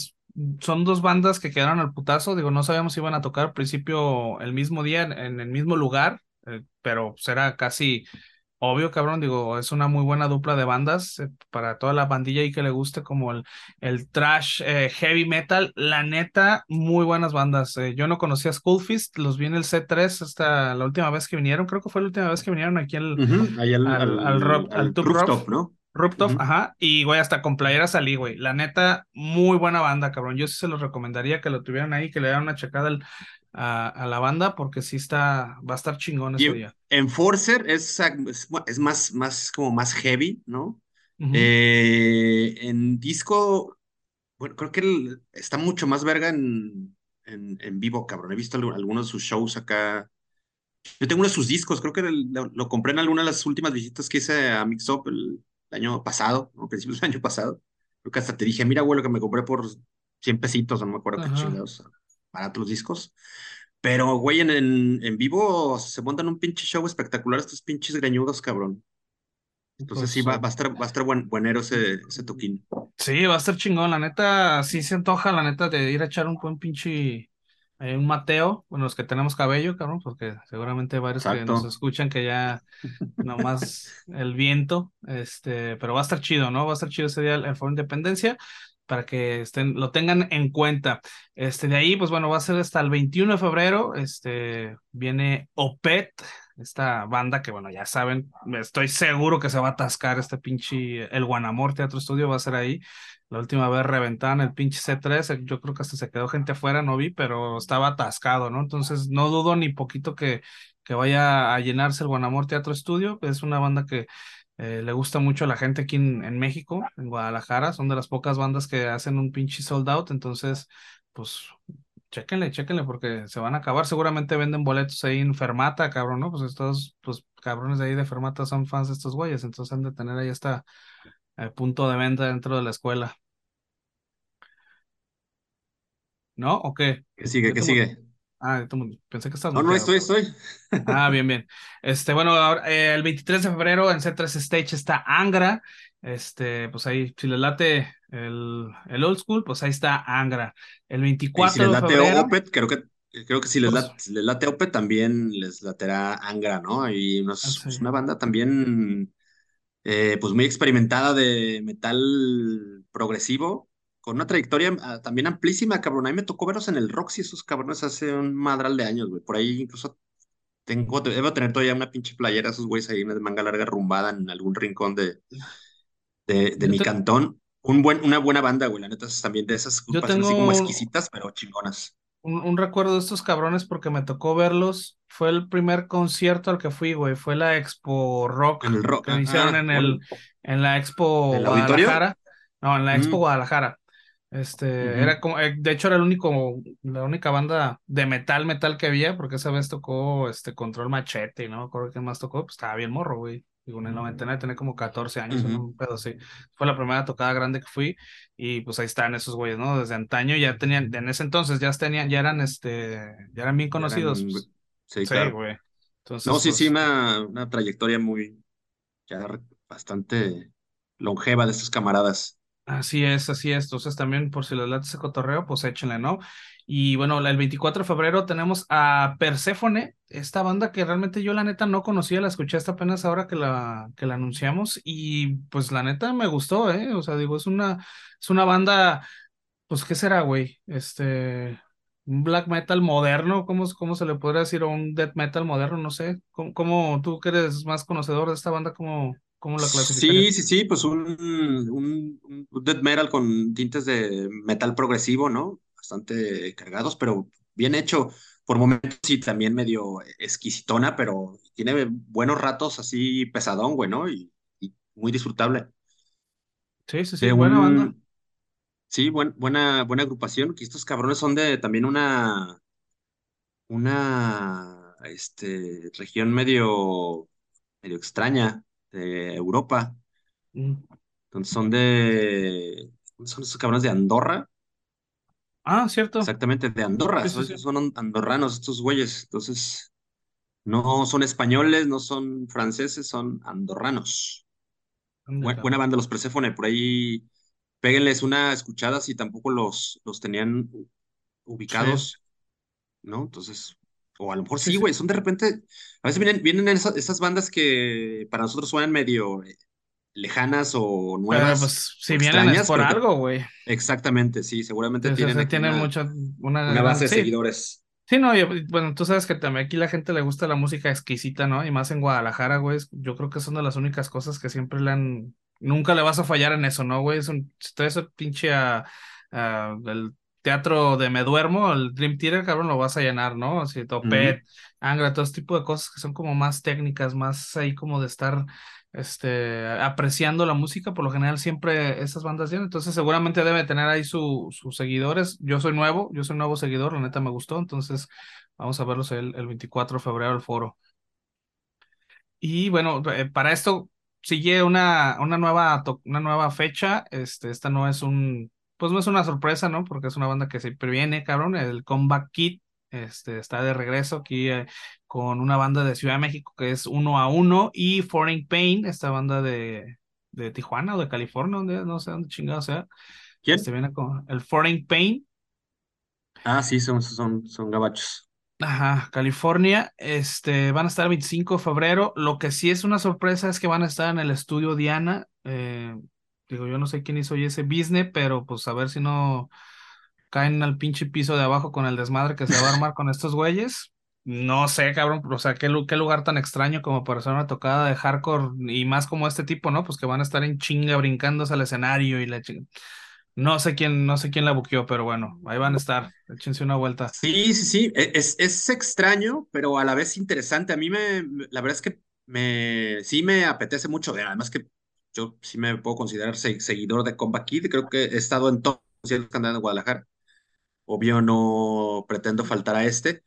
son dos bandas que quedaron al putazo, digo, no sabíamos si iban a tocar al principio el mismo día en, el mismo lugar, eh, pero será casi Obvio, cabrón, digo, es una muy buena dupla de bandas eh, para toda la bandilla y que le guste como el, el trash eh, heavy metal. La neta, muy buenas bandas. Eh, yo no conocía Schoolfist, los vi en el C3 hasta la última vez que vinieron, creo que fue la última vez que vinieron aquí al, al, al, al, rooftop, ¿no? Ajá, y güey, hasta con playera salí, güey. La neta, muy buena banda, cabrón. Yo sí se los recomendaría que lo tuvieran ahí, que le dieran una checada al, a, la banda porque sí está, va a estar chingón ese día. Enforcer es, es, más, más como más heavy, ¿no? Eh, en disco, bueno, creo que está mucho más verga en, en, vivo, cabrón. He visto algunos de sus shows acá. Yo tengo uno de sus discos, creo que lo, compré en alguna de las últimas visitas que hice a Mix Up el, año pasado, ¿no? principios del año pasado. Creo que hasta te dije, mira, güey, lo que me compré por 100 pesitos, no me acuerdo qué chingados para tus discos. Pero, güey, en, en, vivo se montan un pinche show espectacular estos pinches greñudos, cabrón. Entonces pues sí, va, va, a estar, va a estar buen, buenero ese, ese toquín. Sí, va a estar chingón. La neta, sí se antoja, la neta, de ir a echar un buen pinche eh, un Mateo, bueno, los que tenemos cabello, cabrón, porque seguramente varios que nos escuchan que ya nomás el viento, este, pero va a estar chido, ¿no? Va a estar chido ese día el Foro Independencia para que estén, lo tengan en cuenta. Este, de ahí, pues bueno, va a ser hasta el 21 de febrero, este, viene OPET, esta banda que, bueno, ya saben, estoy seguro que se va a atascar este pinche, el Guanamor Teatro Estudio va a ser ahí. La última vez reventaban el pinche C3, yo creo que hasta se quedó gente afuera, no vi, pero estaba atascado, ¿no? Entonces, no dudo ni poquito que, que vaya a llenarse el Guanamor Teatro Estudio, es una banda que eh, le gusta mucho a la gente aquí en, en México, en Guadalajara. Son de las pocas bandas que hacen un pinche sold out. Entonces, pues Chéquenle, chéquenle, porque se van a acabar. Seguramente venden boletos ahí en Fermata, cabrón, ¿no? Pues estos, pues cabrones de ahí de Fermata son fans de estos güeyes, entonces han de tener ahí hasta el punto de venta dentro de la escuela. ¿No? ¿O qué? ¿Qué sigue? ¿Qué sigue? Ah, pensé que estás No, no, estoy, estoy. Ah, bien, bien. Este, bueno, ahora, eh, el 23 de febrero en C3 Stage está Angra. Este, pues ahí, si les late el, el old school, pues ahí está Angra. El 24 si les late de febrero. Opet, creo que, creo que si les, Pues- late, si les late Opet también les laterá Angra, ¿no? Y unos- Ah, sí. es una banda también, eh, pues muy experimentada de metal progresivo, con una trayectoria ah, también amplísima, cabrón. A mí me tocó verlos en el Roxy, esos cabrones, hace un madral de años, güey. Por ahí incluso tengo, debo tener todavía una pinche playera, esos güeyes ahí, una de manga larga rumbada en algún rincón de, de, mi te- cantón. Un buen, una buena banda, güey, la neta, es también de esas Yo agrupaciones así como tengo- exquisitas, pero chingonas. un, un recuerdo de estos cabrones porque me tocó verlos. Fue el primer concierto al que fui, güey. Fue la Expo Rock En el rock. que hicieron ah, en el, en la Expo. Guadalajara. No, en la Expo Mm. Guadalajara. Este, era como, eh, de hecho era el único, la única banda de metal, metal que había, porque esa vez tocó este Control Machete, ¿no? Recuerdo quién más tocó, pues estaba bien morro, güey. Digo, en el 99 tenía como 14 años, Ujú. un pedo así. Fue la primera tocada grande que fui, y pues ahí están esos güeyes, ¿no? Desde antaño ya tenían, en ese entonces ya tenían, ya eran este, ya eran bien conocidos. eran- pues. sí, Sí, claro. güey. Entonces, No, sí, pues, sí, una, una trayectoria muy, ya bastante longeva de estos camaradas. Así es, así es. Entonces también por si les late ese cotorreo, pues échenle, ¿no? Y bueno, el 24 de febrero tenemos a Perséfone, esta banda que realmente yo la neta no conocía, la escuché hasta apenas ahora que la, que la anunciamos y pues la neta me gustó, ¿eh? O sea, digo, es una, es una banda, pues, ¿qué será, güey? Este, un black metal moderno, ¿cómo, cómo se le podría decir? O un death metal moderno, no sé. ¿Cómo, cómo- tú que eres más conocedor de esta banda, cómo, cómo la clasificarías? Sí, sí, sí, pues un, un, un death metal con tintes de metal progresivo, ¿no? Bastante cargados, pero bien hecho. Por momentos sí, también medio exquisitona, pero tiene buenos ratos así pesadón, güey, ¿no? Y, y muy disfrutable. Sí, sí, sí, De buena banda. sí, buen- buena, buena agrupación, que estos cabrones son de también una, una, este, región medio, medio extraña de Europa. Mm. Entonces son de, son esos cabrones de Andorra, Ah, cierto. exactamente, de Andorra, Sí, sí, son, andorranos estos güeyes. Entonces, no son españoles, no son franceses, son andorranos. Buena banda, los Perséfone, por ahí péguenles una escuchada si tampoco los, los tenían ubicados, ¿no? Entonces, o a lo mejor Sí, güey, son de repente, a veces vienen, vienen esas, esas bandas que para nosotros suenan medio eh, lejanas o Pero nuevas pues si vienen es por algo, güey. exactamente, sí, seguramente tienen tienen una, una base de seguidores. Sí, no, yo- bueno, tú sabes que también aquí la gente le gusta la música exquisita, ¿no? Y más en Guadalajara, güey, yo creo que son de las únicas cosas que siempre le han, nunca le vas a fallar en eso, ¿no, güey? Es un, te ves pinche a, a- el teatro de Me Duermo, el Dream Theater, cabrón, lo vas a llenar, ¿no? Así, Topet, Angra, todo ese tipo de cosas que son como más técnicas, más ahí como de estar, este, apreciando la música, por lo general siempre esas bandas llenan, entonces seguramente debe tener ahí su, sus seguidores. Yo soy nuevo, yo soy nuevo seguidor, la neta me gustó, entonces vamos a verlos el, el 24 de febrero al foro. Y bueno, eh, para esto sigue una, una nueva, una nueva fecha, este, esta no es un, pues no es una sorpresa, ¿no? Porque es una banda que siempre viene, cabrón, el Comeback Kid, este, está de regreso aquí eh, con una banda de Ciudad de México que es Uno a Uno y Foreign Pain, esta banda de, de Tijuana o de California, donde, no sé dónde chingado sea, ¿Quién? este viene con el Foreign Pain, Ah, sí, son, son, son gabachos. Ajá, California, este, van a estar el 25 de febrero. Lo que sí es una sorpresa es que van a estar en el estudio Diana. eh, digo, yo no sé quién hizo ese business, pero pues a ver si no caen al pinche piso de abajo con el desmadre que se va a armar con estos güeyes. No sé, cabrón, o sea, qué, qué lugar tan extraño como para hacer una tocada de hardcore y más como este tipo, ¿no? Pues que van a estar en chinga brincándose al escenario y la chinga. No sé quién, no sé quién la buqueó, pero bueno, ahí van a estar. Échense una vuelta. Sí, sí, sí, e- es, es extraño, pero a la vez interesante. A mí me- la verdad es que me, sí me apetece mucho ver. Además que yo sí me puedo considerar seguidor de Combat Kid. Creo que he estado en todos los conciertos que en Guadalajara. Obvio no pretendo faltar a este,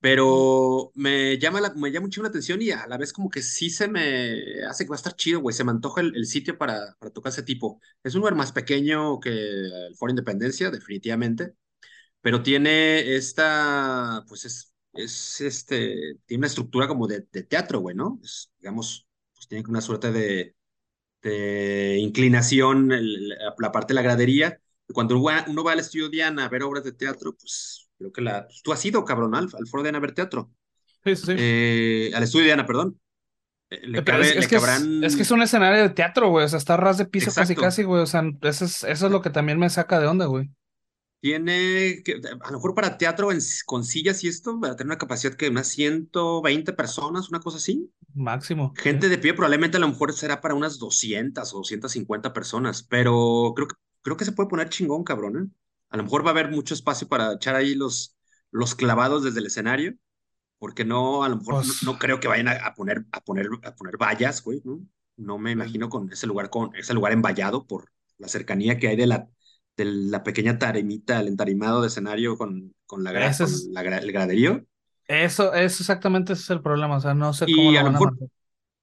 pero me llama, la, me llama mucho la atención y a la vez como que sí se me hace que va a estar chido, güey. Se me antoja el, sitio para, para tocar ese tipo. Es un lugar más pequeño que el Foro Independencia, definitivamente, pero tiene esta, pues es, es este, tiene una estructura como de, de teatro, güey, ¿no? Es, digamos, pues tiene una suerte de, de inclinación, la parte de la gradería. Cuando uno va al estudio Diana a ver obras de teatro, pues creo que la, pues, tú has ido, cabrón, al, al foro Diana a ver teatro. Sí, sí. Eh, al estudio Diana, perdón. Eh, le es, que es, que es, un escenario de teatro, güey. O sea, está ras de piso casi, casi, güey. O sea, eso es, eso es lo que también me saca de onda, güey. Tiene, que, a lo mejor para teatro con sillas y esto, va a tener una capacidad que unas 120 personas, una cosa así. Máximo. Gente de pie, probablemente a lo mejor será para unas 200 o 250 personas, pero creo que, creo que se puede poner chingón, cabrón. ¿eh? A lo mejor va a haber mucho espacio para echar ahí los, los clavados desde el escenario, porque no, a lo mejor pues no, creo que vayan a, poner, a, poner, a poner vallas, güey, ¿no? No me imagino con ese lugar, con ese lugar envallado por la cercanía que hay de la de la pequeña tarimita, el entarimado de escenario con, con, la, gra el graderío. Eso, eso exactamente ese es el problema, o sea, no sé cómo lo, a lo mejor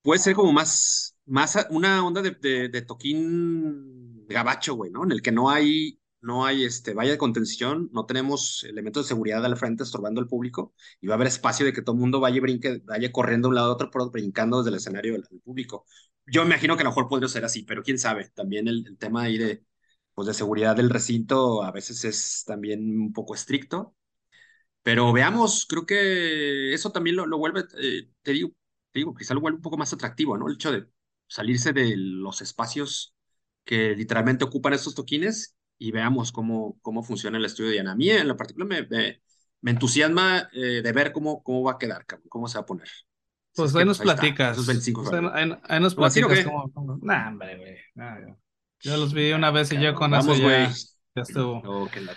puede ser como más, más una onda de, de, toquín gabacho, güey, ¿no? En el que no hay, no hay este, valla de contención, no tenemos elementos de seguridad al frente estorbando al público y va a haber espacio de que todo el mundo vaya brinque, vaya corriendo de un lado a otro, pero brincando desde el escenario del, público. Yo me imagino que a lo mejor podría ser así, pero quién sabe, también el, el tema ahí de, pues de seguridad del recinto a veces es también un poco estricto. Pero veamos, creo que eso también lo, vuelve, eh, te digo, te digo, quizá lo vuelve un poco más atractivo, ¿no? El hecho de salirse de los espacios que literalmente ocupan estos toquines y veamos cómo, cómo funciona el estudio de Diana. A mí en lo particular me, me, entusiasma eh, de ver cómo, cómo va a quedar, cómo se va a poner. Pues ahí nos pues, platicas. esos 25 ahí, nos platicas Nah, hombre, güey. Yo los vi una vez y yo con Vamos, eso ya, ya, estuvo. Oh, qué la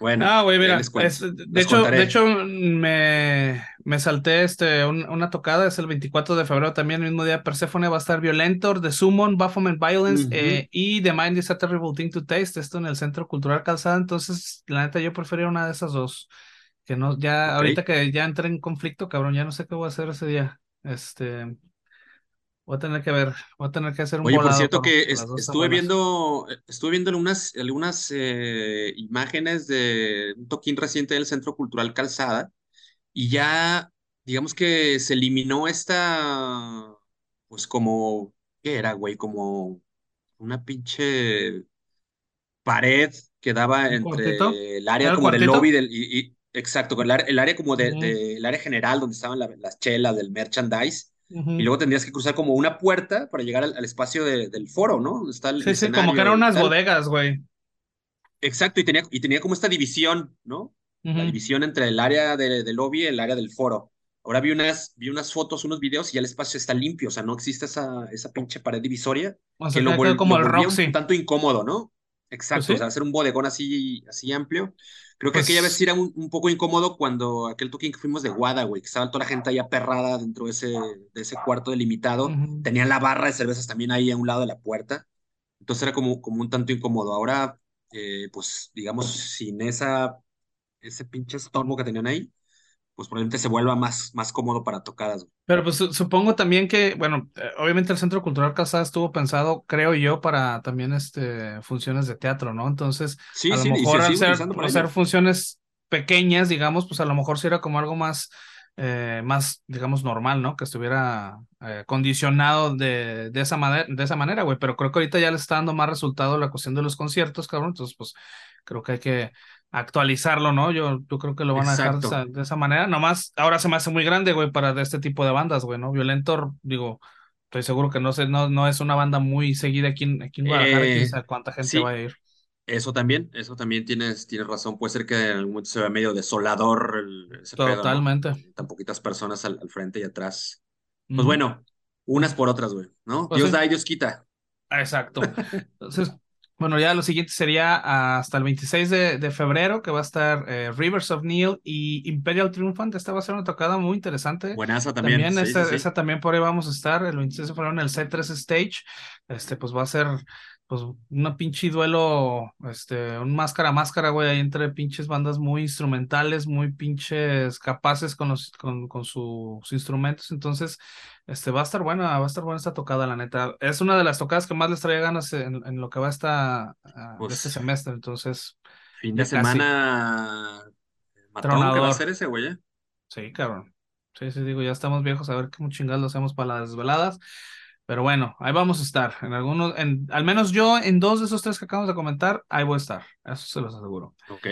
Bueno, ah, güey, mira, de, hecho, de hecho me, me salté este, una tocada, es el 24 de febrero también, el mismo día Persephone va a estar Violentor, The Summon, Baphomet Violence eh, y The Mind is a Terrible Thing to Taste, esto en el Centro Cultural Calzada, entonces la neta yo prefería una de esas dos, que no, ya ahorita que ya entré en conflicto, cabrón, ya no sé qué voy a hacer ese día, este, Voy a tener que ver, voy a tener que hacer un Oye, por cierto que estuve viendo, estuve viendo algunas, algunas eh, imágenes de un toquín reciente del Centro Cultural Calzada y ya, digamos que se eliminó esta, pues como, ¿qué era, güey? Como una pinche pared que daba entre el área como del lobby del, y, exacto, el, el área como de, el área general donde estaban las chelas del merchandise y luego tendrías que cruzar como una puerta para llegar al, espacio del foro, ¿no? está el sí, sí, como que eran unas bodegas, güey. Exacto, y tenía, y tenía como esta división, ¿no? La división entre el área de, del lobby y el área del foro. Ahora vi unas, vi unas fotos, unos videos y ya el espacio está limpio, o sea, no existe esa, esa pinche pared divisoria. O sea, que lo, vuelve, como el Roxy. un tanto incómodo, ¿no? Exacto, pues o sea, hacer un bodegón así, así amplio. Creo que aquella vez pues era un, poco incómodo cuando aquel token que fuimos de Guada, güey, que estaba toda la gente ahí aperrada dentro de ese, de ese cuarto delimitado. Tenía la barra de cervezas también ahí a un lado de la puerta. Entonces era como, como un tanto incómodo. Ahora, eh, pues, digamos, sin esa, ese pinche estorbo que tenían ahí, pues probablemente se vuelva más, más cómodo para tocadas. Pero pues supongo también que, bueno, eh, obviamente el Centro Cultural Casada estuvo pensado, creo yo, para también este, funciones de teatro, ¿no? Entonces, a lo mejor hacer, funciones pequeñas, digamos, pues a lo mejor sí era como algo más, eh, más, digamos, normal, ¿no? Que estuviera eh, condicionado de, de, esa de esa manera, güey. Pero creo que ahorita ya le está dando más resultado la cuestión de los conciertos, cabrón. Entonces, pues creo que hay que actualizarlo, ¿no? Yo, yo creo que lo van a dejar de esa, manera. Nomás, ahora se me hace muy grande, güey, para de este tipo de bandas, güey, ¿no? Violentor, digo, estoy seguro que no, sé, no, no es una banda muy seguida aquí en, aquí en Guadalajara, eh, cuánta gente va a ir. Eso también, eso también tienes, tienes razón. Puede ser que en algún momento se vea medio desolador ese Totalmente. Tan poquitas personas al, frente y atrás. Pues bueno, unas por otras, güey, ¿no? Pues Dios da y Dios quita. Exacto. Entonces, Bueno, ya lo siguiente sería hasta el 26 de, de febrero, que va a estar eh, Rivers of Neil y Imperial Triumphant. Esta va a ser una tocada muy interesante. Buenaza también. También sí, sí. esa también por ahí vamos a estar, el 26 de febrero en el C3 Stage. Este, pues va a ser pues una pinche duelo, este, un máscara a máscara, güey, ahí entre pinches bandas muy instrumentales, muy pinches capaces con los, con, con sus instrumentos. Entonces, este, va a estar buena, va a estar buena esta tocada, la neta. Es una de las tocadas que más les traía ganas en, en lo que va esta, ah, este Pues semestre. Entonces, fin de semana matón que va a ser ese, güey. ¿eh? Sí, cabrón. Sí, sí, digo, ya estamos viejos, a ver cómo chingados lo hacemos para las desveladas. Pero bueno, ahí vamos a estar. En algunos, en, al menos yo, en dos de esos tres que acabamos de comentar, ahí voy a estar. Eso se los aseguro. Ok.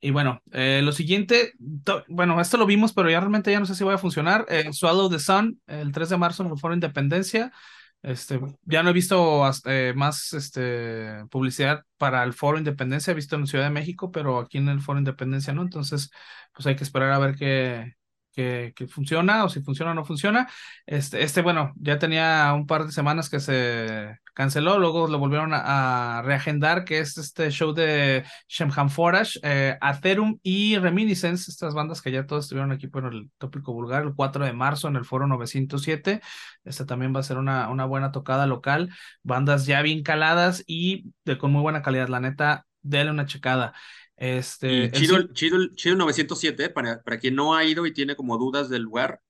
Y bueno, eh, lo siguiente, to- bueno, esto lo vimos, pero ya realmente ya no sé si va a funcionar. Eh, Swallow the Sun, el 3 de marzo en el Foro Independencia. Este, ya no he visto hasta, eh, más este, publicidad para el Foro Independencia, he visto en Ciudad de México, pero aquí en el Foro Independencia no. Entonces, pues hay que esperar a ver qué, qué funciona o si funciona o no funciona. Este, este, bueno, ya tenía un par de semanas que se canceló, luego lo volvieron a, reagendar, que es este show de Shemham Forage, eh, Atherum y Reminiscence, estas bandas que ya todos estuvieron aquí por el tópico vulgar, el 4 de marzo en el foro 907. Esta también va a ser una, una buena tocada local, bandas ya bien caladas y de, con muy buena calidad, la neta, déle una checada. Este, chido, cin- chido, chido 907, ¿eh? para, para quien no ha ido y tiene como dudas del lugar,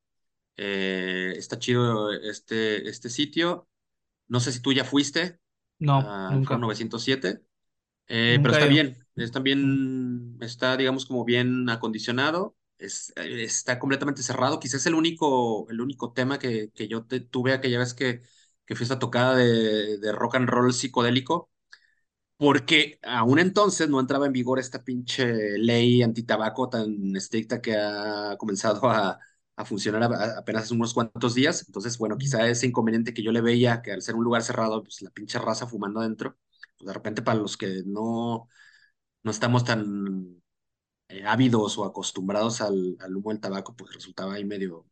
eh, está chido este, este sitio. No sé si tú ya fuiste no, Foro nunca, 907, eh, pero nunca está he ido. bien, es también, está, digamos, como bien acondicionado, es, eh, está completamente cerrado. Quizás el único, el único tema que, que yo te, tuve aquella vez que, que fui a esta tocada de, de rock and roll psicodélico porque aún entonces no entraba en vigor esta pinche ley antitabaco tan estricta que ha comenzado a, a funcionar a- apenas hace unos cuantos días. Entonces, bueno, quizá ese inconveniente que yo le veía, que al ser un lugar cerrado, pues la pinche raza fumando adentro, pues de repente para los que no, no estamos tan eh, ávidos o acostumbrados al, al humo del tabaco, pues resultaba ahí medio,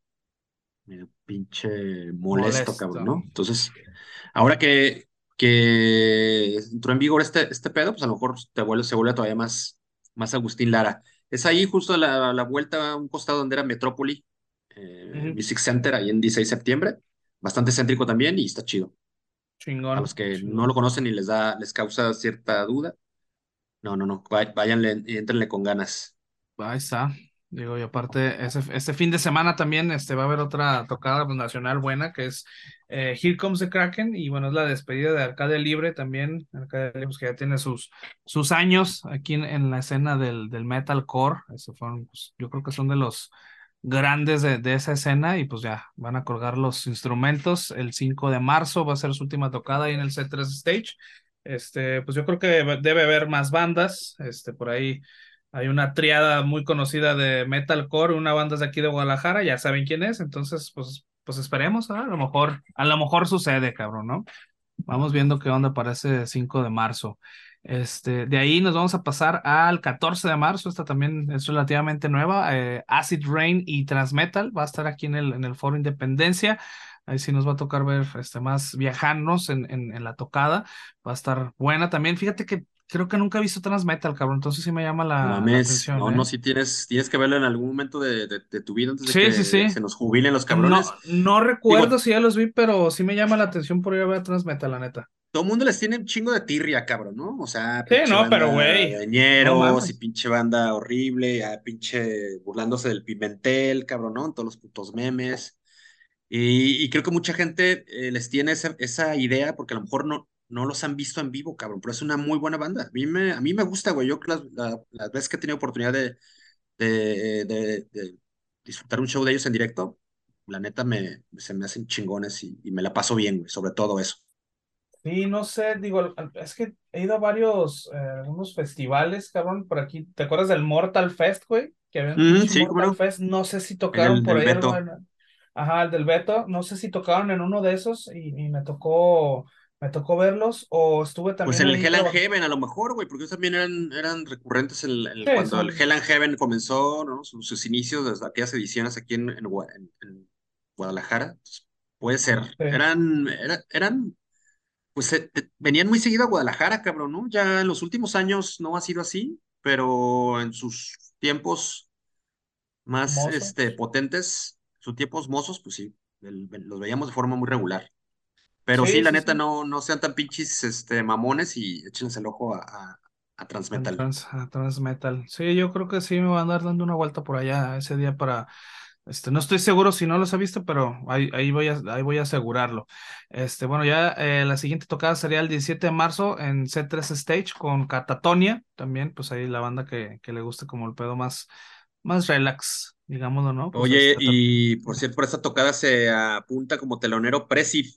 medio pinche molesto, cabrón, Molesto. ¿no? Entonces, ahora que, que entró en vigor este, este pedo, pues a lo mejor te vuelve, se vuelve todavía más, más Agustín Lara. Es ahí justo a la, a la vuelta, a un costado donde era Metrópoli, eh, Music Center, ahí en 16 de septiembre. Bastante céntrico también y está chido. A Chingón, los que no lo conocen y les da, les causa cierta duda, no, no, no, vá- váyanle y éntrenle con ganas. Ahí está. Digo, y aparte, ese, este fin de semana también este, va a haber otra tocada nacional buena, que es eh, Here Comes the Kraken, y bueno, es la despedida de Arcadia Libre también, Arcadia Libre pues, que ya tiene sus, sus años aquí en, en la escena del, del metalcore, eso fueron, pues, yo creo que son de los grandes de, de esa escena, y pues ya, van a colgar los instrumentos, el 5 de marzo va a ser su última tocada ahí en el C3 Stage, este, pues yo creo que debe haber más bandas, este, por ahí hay una triada muy conocida de metalcore, una banda de aquí de Guadalajara, ya saben quién es, entonces pues, pues esperemos, a lo mejor, a lo mejor sucede, cabrón, ¿no? Vamos viendo qué onda para ese 5 de marzo. Este, de ahí nos vamos a pasar al 14 de marzo, esta también es relativamente nueva, eh, Acid Rain y Transmetal, va a estar aquí en el, en el Foro Independencia, ahí sí nos va a tocar ver este, más viajarnos en, en, en la tocada, va a estar buena también, fíjate que creo que nunca he visto Transmetal, cabrón, entonces sí me llama No la, atención, no, ¿eh? no, si tienes, tienes que verlo en algún momento de, de- de tu vida antes de Sí, sí, que sí. se nos jubilen los No, cabrones. no recuerdo Digo, si ya los vi, pero sí me llama la atención por ir a ver Transmetal, la neta. todo el mundo les tiene un chingo de tirria, cabrón, ¿no? O sea, Sí, no, pero güey, no y pinche banda horrible, a pinche burlándose del Pimentel, cabrón, ¿no? En todos los putos memes. Y, y creo que mucha gente eh, les tiene esa, esa idea porque a lo mejor no, no los han visto en vivo, cabrón, pero es una muy buena banda. A mí me, a mí me gusta, güey. Yo las, la- las veces que he tenido oportunidad de, de, de- de disfrutar un show de ellos en directo, la neta me, se me hacen chingones y, y me la paso bien, güey, sobre todo eso. Sí, no sé, digo, es que he ido a varios, eh, festivales, cabrón, por aquí. ¿Te acuerdas del Mortal Fest, güey? Que había un Mm, pinche sí, cómo Mortal no. Fest, no sé si tocaron por ahí Ajá, el del Beto, no sé si tocaron en uno de esos y, y me tocó, me tocó verlos o estuve Pues también en el Hell and. Heaven, a lo mejor, güey, porque ellos también eran, eran recurrentes en, en- Sí, cuando el Hell and Heaven comenzó, ¿no? Sus, sus inicios, desde aquellas ediciones aquí en, en Gua- en- en Guadalajara. Entonces, puede ser. sí. Eran, era- eran pues eh, venían muy seguido a Guadalajara, cabrón, ¿no? Ya en los últimos años no ha sido así, pero en sus tiempos más este, potentes, sus tiempos mozos, pues sí, el- los veíamos de forma muy regular. Pero sí, Sí, la sí, neta, sí. no, no sean tan pinches este, mamones y échenles el ojo a, a, a Transmetal. trans, a Transmetal. Sí, yo creo que sí me van a andar dando una vuelta por allá ese día para, este, no estoy seguro si no los he visto, pero ahí, ahí voy a, ahí voy a asegurarlo. Este, bueno, ya eh, la siguiente tocada sería el 17 de marzo en C3 Stage con Catatonia, también, pues ahí la banda que, que le guste como el pedo más, más relax, digámoslo, ¿no? Pues Oye, está. ta- y por cierto, por esta tocada se apunta como telonero Presif.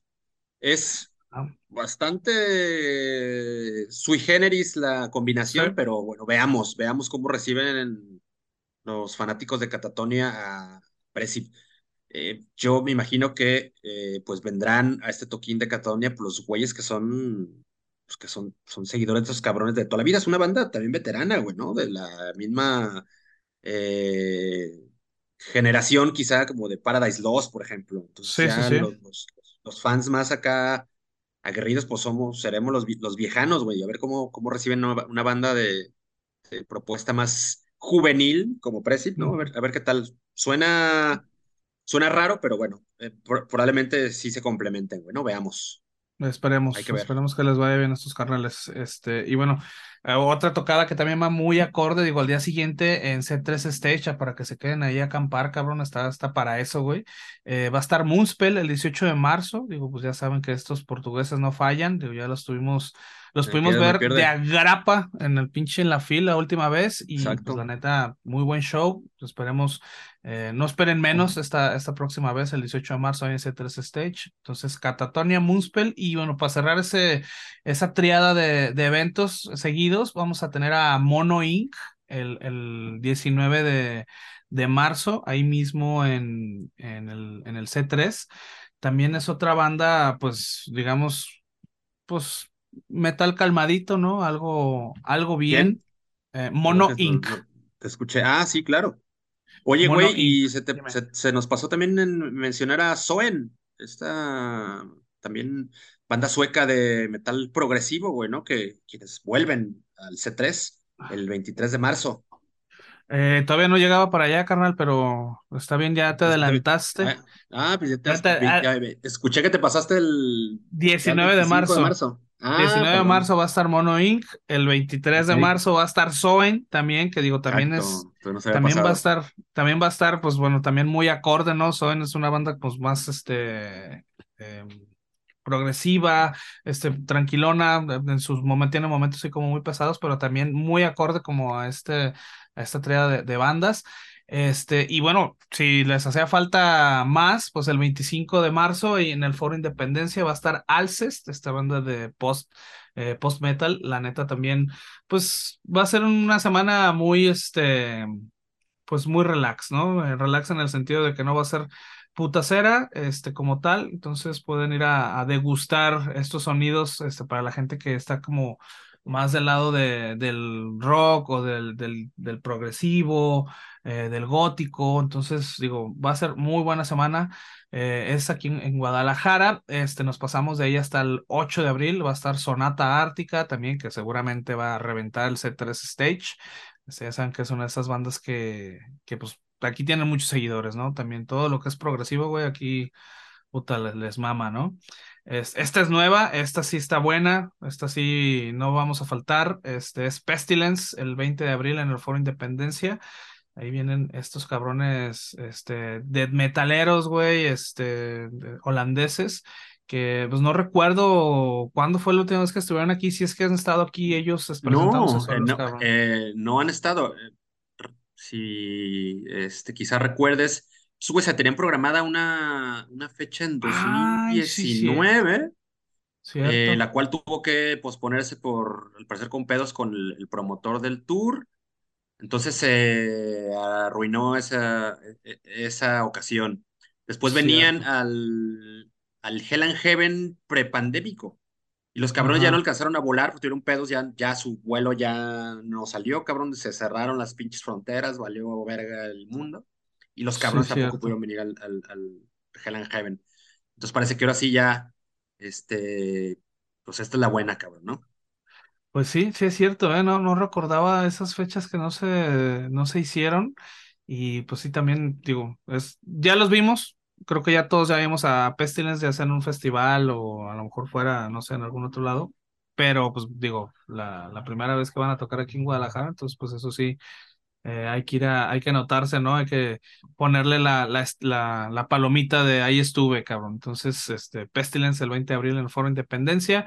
Es ah, bastante sui generis la Sí. combinación, pero bueno, veamos, veamos cómo reciben los fanáticos de Catatonia a Presip. Eh, yo me imagino que eh, pues vendrán a este toquín de Catatonia pues, los güeyes que son pues, que son, son seguidores de esos cabrones de toda la vida. Es una banda también veterana, güey, ¿no? De la misma eh, generación quizá como de Paradise Lost, por ejemplo. Entonces Sí, sí, ya sí. los, los, los fans más acá aguerridos, pues somos, seremos los, los viejanos, güey, a ver cómo, cómo reciben una, una banda de, de propuesta más juvenil como Presip, ¿no? A ver, a ver qué tal. Suena, suena raro, pero bueno, eh, por- probablemente sí se complementen, güey, ¿no? Veamos, hay Esperemos, que ver. esperemos que les vaya bien a estos carnales. Este, y bueno, otra tocada que también va muy acorde, digo, al día siguiente en C3 Stage, para que se queden ahí a acampar, cabrón, está, está para eso, güey. Eh, va a estar Moonspell el 18 de marzo, digo, pues ya saben que estos portugueses no fallan, digo, ya los tuvimos, los hay pudimos pierde, ver de agrapa en el pinche en la fila la última vez, y pues la Exacto. neta, muy buen show, esperemos eh, no esperen menos esta, esta próxima vez, el 18 de marzo, en ese 3 Stage. Entonces, Catatonia, Moonspell. Y bueno, para cerrar ese, esa triada de, de eventos vamos a tener a Mono Inc. el, el 19 de, de marzo, ahí mismo en, en el, en el C3. También es otra banda, pues, digamos, pues, metal calmadito, ¿no? Algo, algo bien. Eh, No, Mono Inc. te escuché. Ah, sí, claro. Oye, güey, y se, te- se nos pasó también en mencionar a Soen, esta también banda sueca de metal progresivo, güey, ¿no? Que quienes vuelven al C3 el 23 de marzo. Eh, todavía no llegaba para allá, carnal, pero está bien, ya te te- adelantaste. ah, ah, pues ya te Ya ah, ya escuché que te pasaste el ya el 19 de 25 de marzo. Ah, 19 de marzo va a estar Mono Inc. El 23 Ok, de marzo va a estar Soen también, que digo, también es, exacto. No también va a pasado. estar, también va a estar, pues bueno, también muy acorde, ¿no? Soen es una banda, pues más, este, em, progresiva, este, tranquilona, en sus momentos, tiene momentos así como muy pesados, pero también muy acorde como a este, a esta tríada de, bandas. Este, y bueno, si les hacía falta más, pues el 25 de marzo y en el Foro Independencia va a estar Alcest, esta banda de post, eh, post metal, la neta también, pues va a ser una semana muy, este, pues muy relax, ¿no? Eh, Relax en el sentido de que no va a ser putacera, este, como tal, entonces pueden ir a, degustar estos sonidos, este, para la gente que está como más del lado de, del rock o del, del, progresivo, eh, del gótico, entonces digo, va a ser muy buena semana, eh, es aquí en, Guadalajara, este, nos pasamos de ahí hasta el 8 de abril, va a estar Sonata Ártica también, que seguramente va a reventar el C3 Stage, este, ya saben que son esas bandas que, que pues aquí tienen muchos seguidores, ¿no? También todo lo que es progresivo, güey, aquí, puta, les, les mama, ¿no? Es, esta es nueva, esta sí está buena, esta sí no vamos a faltar, este es Pestilence, el 20 de abril en el Foro Independencia, ahí vienen estos cabrones, este, death metaleros, güey, este, de- holandeses, que pues no recuerdo cuándo fue la última vez que estuvieron aquí, si es que han estado aquí ellos No, eh, no, eh, no han estado. Si este, quizás recuerdes, pues, se tenían programada una, una fecha en Ay, sí, sí, 2019, eh, la cual tuvo que posponerse por, al parecer, con pedos con el, el promotor del tour. Entonces se arruinó esa, e- e- esa ocasión. Después venían Cierto. al, al Hell and Heaven prepandémico. Y los cabrones ya no alcanzaron a volar, porque tuvieron pedos, ya, ya su vuelo ya no salió, cabrón, se cerraron las pinches fronteras, valió verga el mundo. Y los Sí, cabrones tampoco cierto. pudieron venir al, al, al Hell and Heaven. Entonces parece que ahora sí ya, este, pues esta es la buena, cabrón, ¿no? Pues sí, sí es cierto, ¿eh? No, no recordaba esas fechas que no se, no se hicieron. Y pues sí, también digo, es, ya los vimos. Creo que ya todos ya vimos a Pestilence de hacer un festival o a lo mejor fuera, no sé, en algún otro lado. Pero pues digo, la, la primera vez que van a tocar aquí en Guadalajara, entonces pues eso sí, eh, hay que ir a, hay que anotarse, ¿no? Hay que ponerle la, la, la, la, palomita de ahí estuve, cabrón. Entonces, este, Pestilence el 20 de abril en el Foro Independencia.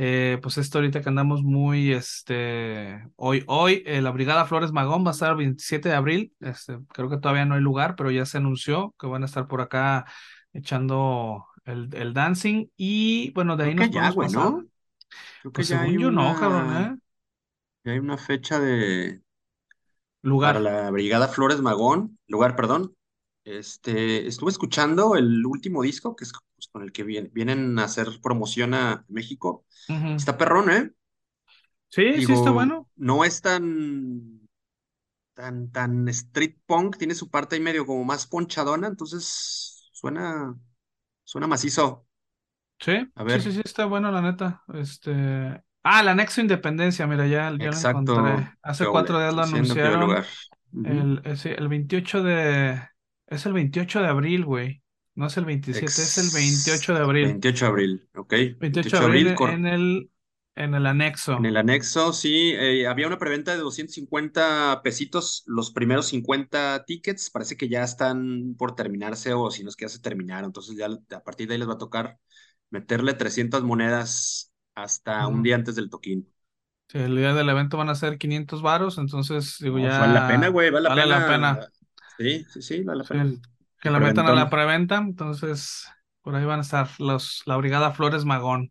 Eh, pues esto ahorita que andamos muy, este, hoy, hoy, eh, la Brigada Flores Magón va a estar el 27 de abril. Este, creo que todavía no hay lugar, pero ya se anunció que van a estar por acá echando el, el dancing. Y bueno, de ahí Creo nos que ya, güey. ¿no? Creo que Pues ya hay según yo no, cabrón, una, ¿eh? ya hay una fecha de, para Lugar. la Brigada Flores Magón, lugar, perdón. Este, estuve escuchando el último disco, que es pues, con el que vien- vienen a hacer promoción a México. Está perrón, ¿eh? Sí, sí está bueno. no es tan, tan, tan street punk, tiene su parte ahí medio como más ponchadona, entonces suena, suena macizo. Sí, A sí, sí, ver, sí, está bueno, la neta. Este. Ah, el anexo Independencia, mira, ya, ya lo encontré. exacto, Hace cuatro días lo anunciaron. El, ese- el 28 de. Es el 28 de abril, güey. No es el 27, es el Ex 28 de abril. 28 de abril, ¿ok? 28 de 28 de abril abril, en el, en el en anexo. el anexo, sí, eh, había una preventa de 250 pesitos, los primeros 50 tickets, parece que ya están por terminarse o si no es que ya se terminaron, entonces ya a partir de ahí les va a tocar meterle 300 monedas hasta un día antes del toquín. Sí, el día del evento van a ser 500 varos, entonces, digo, No, vale la pena, ya güey, vale la vale la pena. Sí, sí, sí, la Sí, el, que la metan a la preventa, entonces por ahí van a estar los, la Brigada Flores Magón,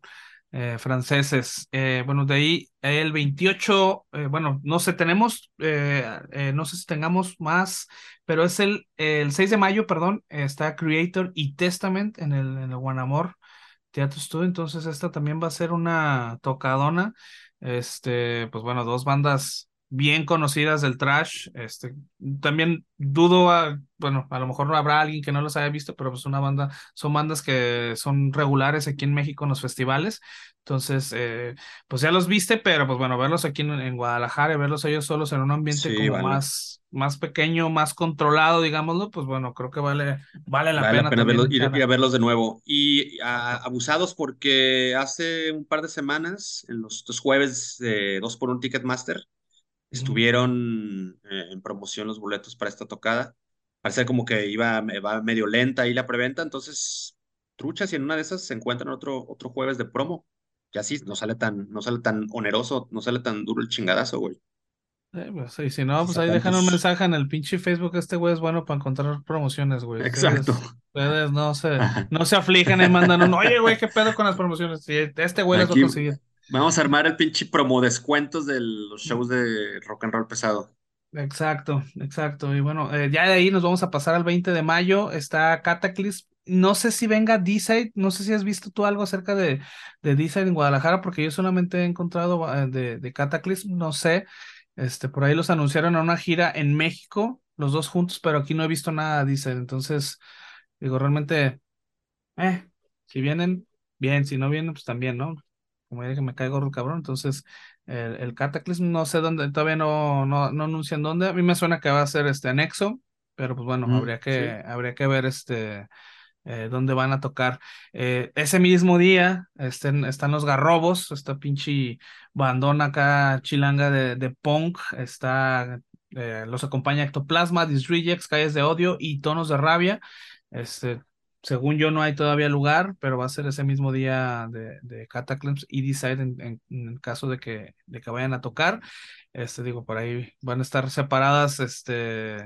eh, franceses. Eh, bueno, de ahí el 28, eh, bueno, no sé, tenemos, eh, no sé si tengamos más, pero es el, el 6 de mayo, perdón, está Creator y Testament en el, en el Guanamor Teatro Studio, entonces esta también va a ser una tocadona. Este, pues bueno, dos bandas bien conocidas del trash. Este, también dudo, a- bueno, a lo mejor no habrá alguien que no los haya visto, pero pues una banda, son bandas que son regulares aquí en México en los festivales. Entonces, eh, pues ya los viste, pero pues bueno, verlos aquí en, en Guadalajara y verlos ellos solos en un ambiente Sí, como vale. más, más pequeño, más controlado, digámoslo, pues bueno, creo que vale, vale la Vale la pena pena verlos, ir, a verlos de nuevo. Y a- abusados porque hace un par de semanas, en los jueves de dos por un Ticketmaster, Ujú. Estuvieron eh, en promoción los boletos para esta tocada. Parece como que iba, va medio lenta ahí la preventa, entonces truchas y en una de esas se encuentran otro, otro jueves de promo. Y así no sale tan, no sale tan oneroso, no sale tan duro el chingadazo, güey. Eh, pues, y si no, pues ahí dejan un mensaje en el pinche Facebook. Este güey es bueno para encontrar promociones, güey. Exacto. Ustedes, ustedes no se, no se afligen y mandan un, oye, güey, ¿qué pedo con las promociones? Este güey las va a conseguir. Vamos a armar el pinche promo descuentos de los shows de rock and roll pesado. Exacto, exacto. Y bueno, eh, ya de ahí nos vamos a pasar al 20 de mayo. Está Cataclysm. No sé si venga D-Side, no sé si has visto tú algo acerca de, de D-Side en Guadalajara, porque yo solamente he encontrado eh, de, de Cataclysm, no sé. Este, por ahí los anunciaron a una gira en México, los dos juntos, pero aquí no he visto nada de D-Side. Entonces, digo, realmente, eh, si vienen, bien, si no vienen, pues también, ¿no? Como ya dije, me cae gorro el cabrón, entonces el, el Cataclysm no sé dónde, todavía no, no, no anuncian dónde, a mí me suena que va a ser este anexo, pero pues bueno, Mm, habría que, sí, habría que ver este eh, dónde van a tocar. Eh, ese mismo día estén, están los Garrobos, esta pinche bandona acá chilanga de, de punk, está, eh, los acompaña Ectoplasma, Disrejects, Calles de Odio y Tonos de Rabia. Este, según yo no hay todavía lugar, pero va a ser ese mismo día de, de Cataclysm y Decide en, caso de que, de que vayan a tocar. Este, digo, por ahí van a estar separadas este,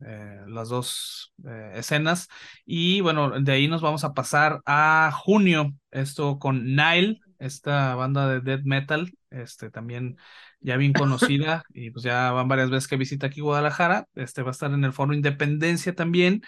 eh, las dos eh, escenas. Y bueno, de ahí nos vamos a pasar a junio, esto con Nile, esta banda de death metal, este también ya bien conocida y pues ya van varias veces que visita aquí Guadalajara, este va a estar en el Foro Independencia también.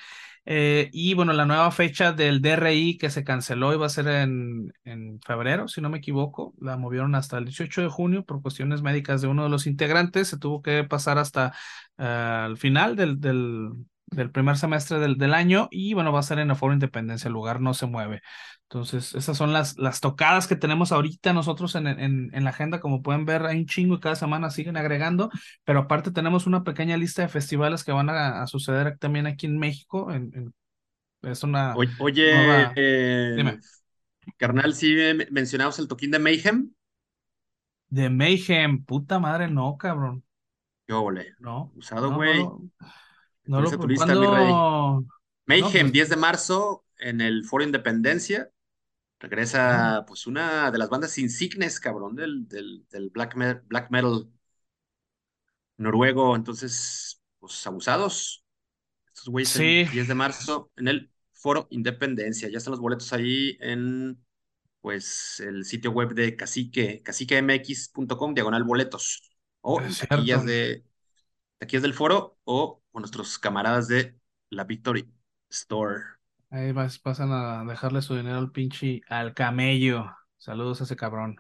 Eh, y bueno, la nueva fecha del DRI que se canceló iba a ser en, en febrero, si no me equivoco, la movieron hasta el 18 de junio por cuestiones médicas de uno de los integrantes, se tuvo que pasar hasta uh, el final del, del, del primer semestre del, del, año y bueno, va a ser en el Foro Independencia, el lugar no se mueve. Entonces, esas son las, las tocadas que tenemos ahorita nosotros en, en, en la agenda, como pueden ver, hay un chingo y cada semana siguen agregando, pero aparte tenemos una pequeña lista de festivales que van a, a suceder también aquí en México. En, es una... Oye, nueva... eh, carnal, sí mencionamos el toquín de Mayhem. De Mayhem, puta madre, no, cabrón. Yo, ole. No. Usado, güey. No, no, no, turista, mi rey. Mayhem, pues... 10 de marzo, en el Foro Independencia. Regresa, pues, una de las bandas insignes, cabrón, del, del, del black, metal, black metal noruego. Entonces, pues, abusados. Estos güeyes, sí. el 10 de marzo, en el Foro Independencia. Ya están los boletos ahí en pues el sitio web de Cacique, caciquemx.com, diagonal boletos, o en taquillas, de, taquillas del foro, o con nuestros camaradas de la Victory Store. Ahí vas, pasan a dejarle su dinero al pinche al camello. Saludos a ese cabrón.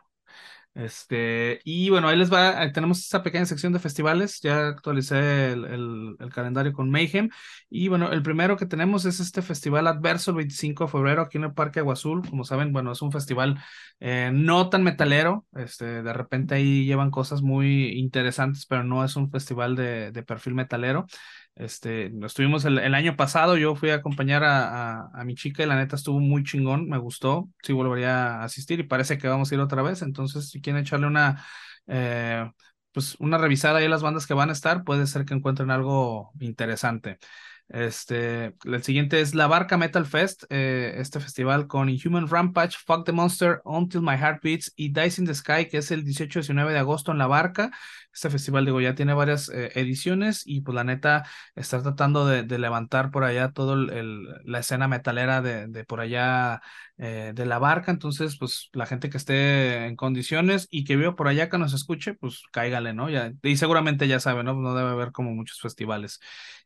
Este, y bueno, ahí les va, tenemos esta pequeña sección de festivales, ya actualicé el, el, el, calendario con Mayhem, y bueno, el primero que tenemos es este festival adverso el 25 de febrero aquí en el Parque Agua Azul, como saben, bueno, es un festival eh, no tan metalero, este, de repente ahí llevan cosas muy interesantes, pero no es un festival de, de perfil metalero, este, estuvimos el, el, año pasado, yo fui a acompañar a, a, mi chica y la neta estuvo muy chingón, me gustó, sí volvería a asistir y parece que vamos a ir otra vez, entonces si quieren echarle una, eh, pues una revisada ahí a las bandas que van a estar, puede ser que encuentren algo interesante. Este, el siguiente es la Barca Metal Fest, eh, este festival con Inhuman Rampage, Fuck the Monster, Until My Heart Beats y Dice in the Sky, que es el 18-19 de agosto en la Barca. Este festival, digo, ya tiene varias eh, ediciones y pues la neta está tratando de, levantar por allá toda la escena metalera de, por allá eh, de la barca. Entonces, pues la gente que esté en condiciones y que viva por allá que nos escuche, pues cáigale, ¿no? Ya, y seguramente ya sabe, ¿no? No debe haber como muchos festivales.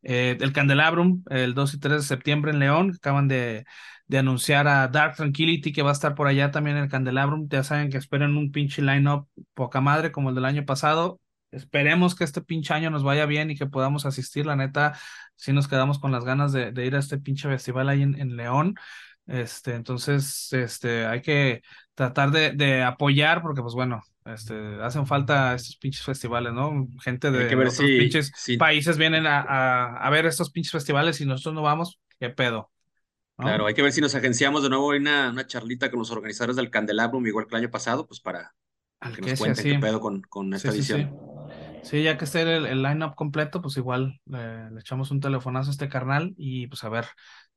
Eh, el Candelabrum, el 2 y 3 de septiembre en León, acaban de, de anunciar a Dark Tranquility que va a estar por allá también el Candelabrum. Ya saben que esperen un pinche line-up poca madre como el del año pasado. Esperemos que este pinche año nos vaya bien y que podamos asistir. La neta, sí nos quedamos con las ganas de, de ir a este pinche festival ahí en, en León. Este, entonces, este, hay que tratar de, de, apoyar porque, pues bueno, este, hacen falta estos pinches festivales, ¿no? Gente de otros si, pinches si... países vienen a, a, a, ver estos pinches festivales y nosotros no vamos, ¿qué pedo? ¿no? Claro, hay que ver si nos agenciamos de nuevo una, una charlita con los organizadores del Candelabrum, igual que el año pasado, pues para que nos cuenten qué pedo con, con esta sí, edición. Sí, Sí, ya que esté el, el line-up completo, pues igual le, echamos un telefonazo a este carnal y pues a ver,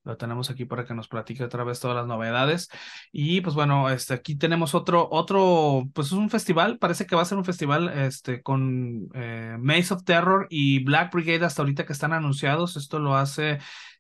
lo tenemos aquí para que nos platique otra vez todas las novedades. Y pues bueno, este, aquí tenemos otro, otro, pues es un festival, parece que va a ser un festival este, con eh, Maze of Terror y Black Brigade hasta ahorita que están anunciados. Esto lo hace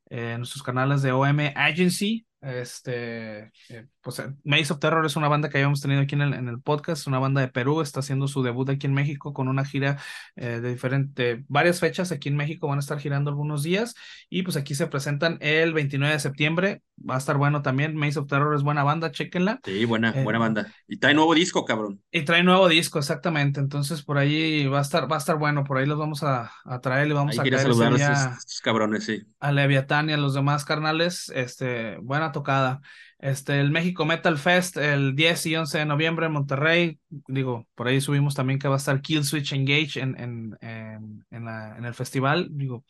eh, nuestros canales de OM Agency. Este, eh, pues Maze of Terror es una banda que habíamos tenido aquí en el, en el podcast, una banda de Perú, está haciendo su debut aquí en México con una gira eh, de diferente, varias fechas aquí en México, van a estar girando algunos días y pues aquí se presentan el 29 de septiembre, va a estar bueno también, Maze of Terror es buena banda, chequenla. Sí, buena, eh, buena banda. Y trae nuevo disco, cabrón. Y trae nuevo disco, exactamente, entonces por ahí va a estar, va a estar bueno, por ahí los vamos a, a traer, le vamos ahí a caer saludar a estos, estos cabrones, sí. A Leviatán y a los demás carnales, este, buena tocada. Este, el México Metal Fest el 10 y 11 de noviembre en Monterrey. Digo, por ahí subimos también que va a estar Kill Switch Engage en, en, en, en, la, en el festival. Digo,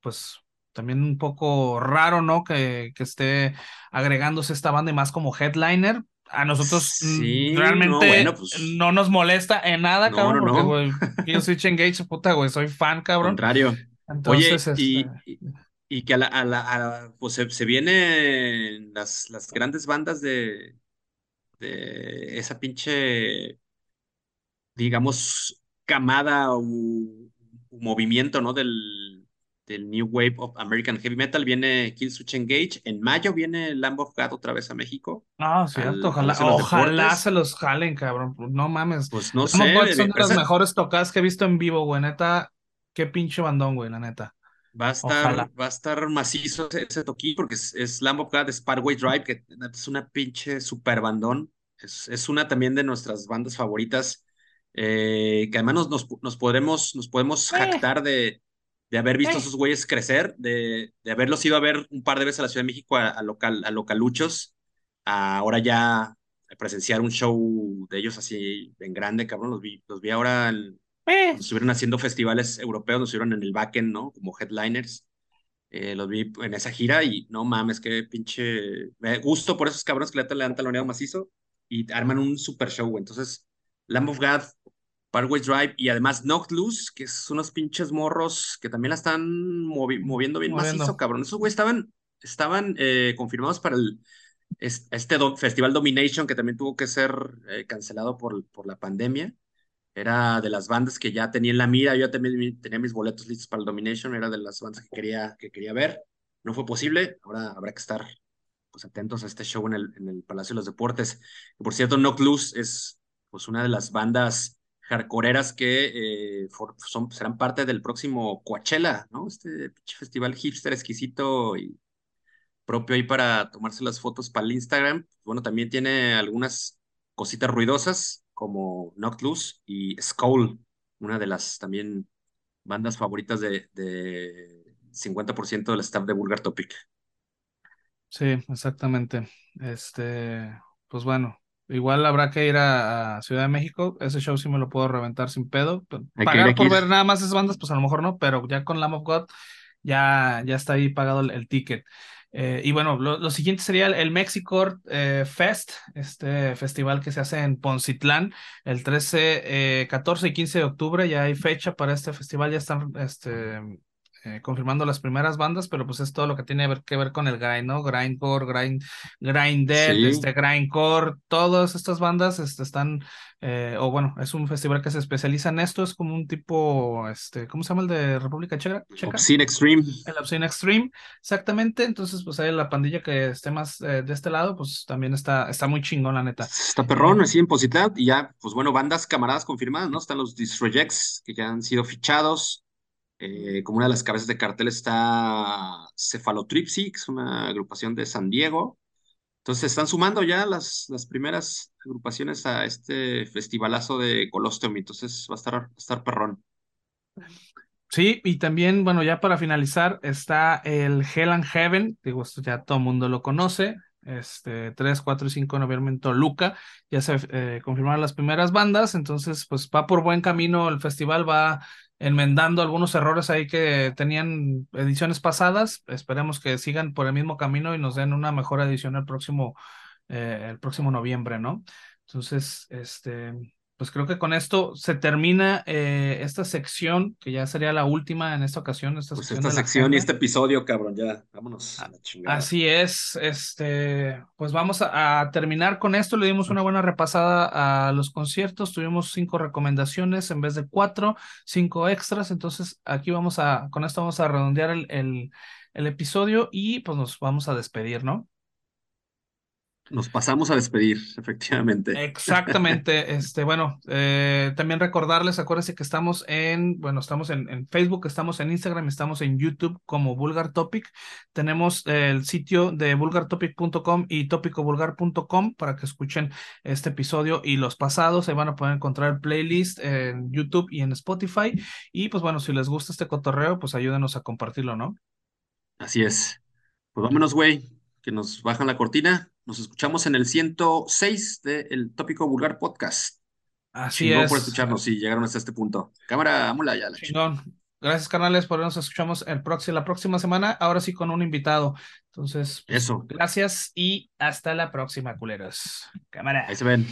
pues también un poco raro, ¿no? Que, que esté agregándose esta banda y más como headliner. A nosotros sí, realmente no, bueno, pues, no, nos molesta en nada, no, cabrón. No, porque, güey, Switch Engage, puta, güey, soy fan, cabrón. Contrario. Entonces, Oye, este... y, y que a la, a la, a la pues se, se, vienen las, las grandes bandas de, de esa pinche, digamos, camada o, o movimiento, ¿no? Del, del New Wave of American Heavy Metal. Viene Killswitch Engage. En mayo viene Lamb of God otra vez a México. Ah, cierto. Al, ojalá, ojalá se los jalen, cabrón. No mames. Pues no sé. Son de las mejores tocadas que he visto en vivo, güey. Neta, qué pinche bandón, güey, la neta. Va a estar, va a estar macizo ese, ese toquín porque es, es Lamb of God de Sparway Drive, que es una pinche super bandón. Es, es una también de nuestras bandas favoritas, eh, que además nos, nos, nos, podremos, nos podemos jactar de, de haber visto a esos güeyes crecer, de, de, haberlos ido a ver un par de veces a la Ciudad de México a, local, a localuchos, a ahora ya presenciar un show de ellos así en grande, cabrón, los vi, los vi ahora, el, eh. estuvieron haciendo festivales europeos, nos estuvieron en el backend, ¿no? Como headliners. Eh, los vi en esa gira y no mames, qué pinche. Me gusto por esos cabrones que le dan taloneado macizo y arman un super show, Entonces, Lamb of God, Parkway Drive y además Knocked Loose, que son unos pinches morros que también la están moviendo bien macizo, cabrón. Esos güeyes estaban, estaban eh, confirmados para el, este Festival Domination, que también tuvo que ser eh, cancelado por, por la pandemia. Era de las bandas que ya tenía en la mira, yo también tenía mis boletos listos para el Domination, era de las bandas que quería, que quería ver. No fue posible, ahora habrá que estar pues, atentos a este show en el, en el Palacio de los Deportes. Por cierto, No Clues es pues, una de las bandas hardcoreeras que eh, son, serán parte del próximo Coachella, ¿no? Este festival hipster exquisito y propio ahí para tomarse las fotos para el Instagram. Bueno, también tiene algunas cositas ruidosas como Loose y Skull, una de las también bandas favoritas de, de 50% del staff de Vulgar Topic. Sí, exactamente. Este, pues bueno, igual habrá que ir a, Ciudad de México. Ese show sí me lo puedo reventar sin pedo. Pagar por ver nada más esas bandas, pues a lo mejor no, pero ya con Lamb of God ya, ya está ahí pagado el ticket. Eh, y bueno, lo, siguiente sería el, Mexico eh, Fest, este festival que se hace en Poncitlán el 13, 14 eh, y 15 de octubre. Ya hay fecha para este festival, ya están este, eh, confirmando las primeras bandas, pero pues es todo lo que tiene que ver con el grind, ¿no? Grindcore, grind, grind este grindcore, todas estas bandas este, están, eh, o bueno, es un festival que se especializa en esto, es como un tipo, este, ¿cómo se llama el de República Checa? Obscene Extreme. El Obscene Extreme, exactamente, entonces pues ahí la pandilla que esté más eh, de este lado, pues también está, está muy chingón, la neta. Está perrón, así en Positad, y ya, pues bueno, bandas camaradas confirmadas, ¿no? Están los Destroyex, que ya han sido fichados, eh, como una de las cabezas de cartel está Cefalotripsy, una agrupación de San Diego. Entonces se están sumando ya las, las primeras agrupaciones a este festivalazo de Colosseum, entonces va a estar, a estar perrón. Sí, y también, bueno, ya para finalizar, está el Hell and Heaven, digo, esto ya todo el mundo lo conoce, este, 3, 4 y 5 de noviembre en Toluca, ya se eh, confirmaron las primeras bandas, entonces pues va por buen camino el festival, va enmendando algunos errores ahí que tenían ediciones pasadas. Esperemos que sigan por el mismo camino y nos den una mejor edición el próximo, eh, el próximo noviembre, ¿no? Entonces, este, pues creo que con esto se termina eh, esta sección, que ya sería la última en esta ocasión. Esta pues esta sección y este episodio, cabrón, ya, vámonos a la chingada. Así es, este, pues vamos a, terminar con esto. Le dimos una buena repasada a los conciertos, tuvimos cinco recomendaciones en vez de cuatro, cinco extras, entonces aquí vamos a, con esto vamos a redondear el, el, el episodio y pues nos vamos a despedir, ¿no? Nos pasamos a despedir, efectivamente. Exactamente. Este, bueno, eh, también recordarles, acuérdense que estamos en, bueno, estamos en, en, Facebook, estamos en Instagram, estamos en YouTube como Vulgar Topic. Tenemos el sitio de vulgartopic.com y topicovulgar.com para que escuchen este episodio y los pasados. Ahí van a poder encontrar el playlist en YouTube y en Spotify. Y pues bueno, si les gusta este cotorreo, pues ayúdenos a compartirlo, ¿no? Así es. Pues vámonos, güey, que nos bajan la cortina. Nos escuchamos en el 106 del de Tópico Vulgar Podcast. Así Chingón es. por escucharnos y llegaron hasta este punto. Cámara, mula ya. La Chingón. Gracias, canales, por nos escuchamos el próximo, la próxima semana, ahora sí con un invitado. Entonces, eso. Gracias y hasta la próxima, culeros. Cámara. Ahí se ven.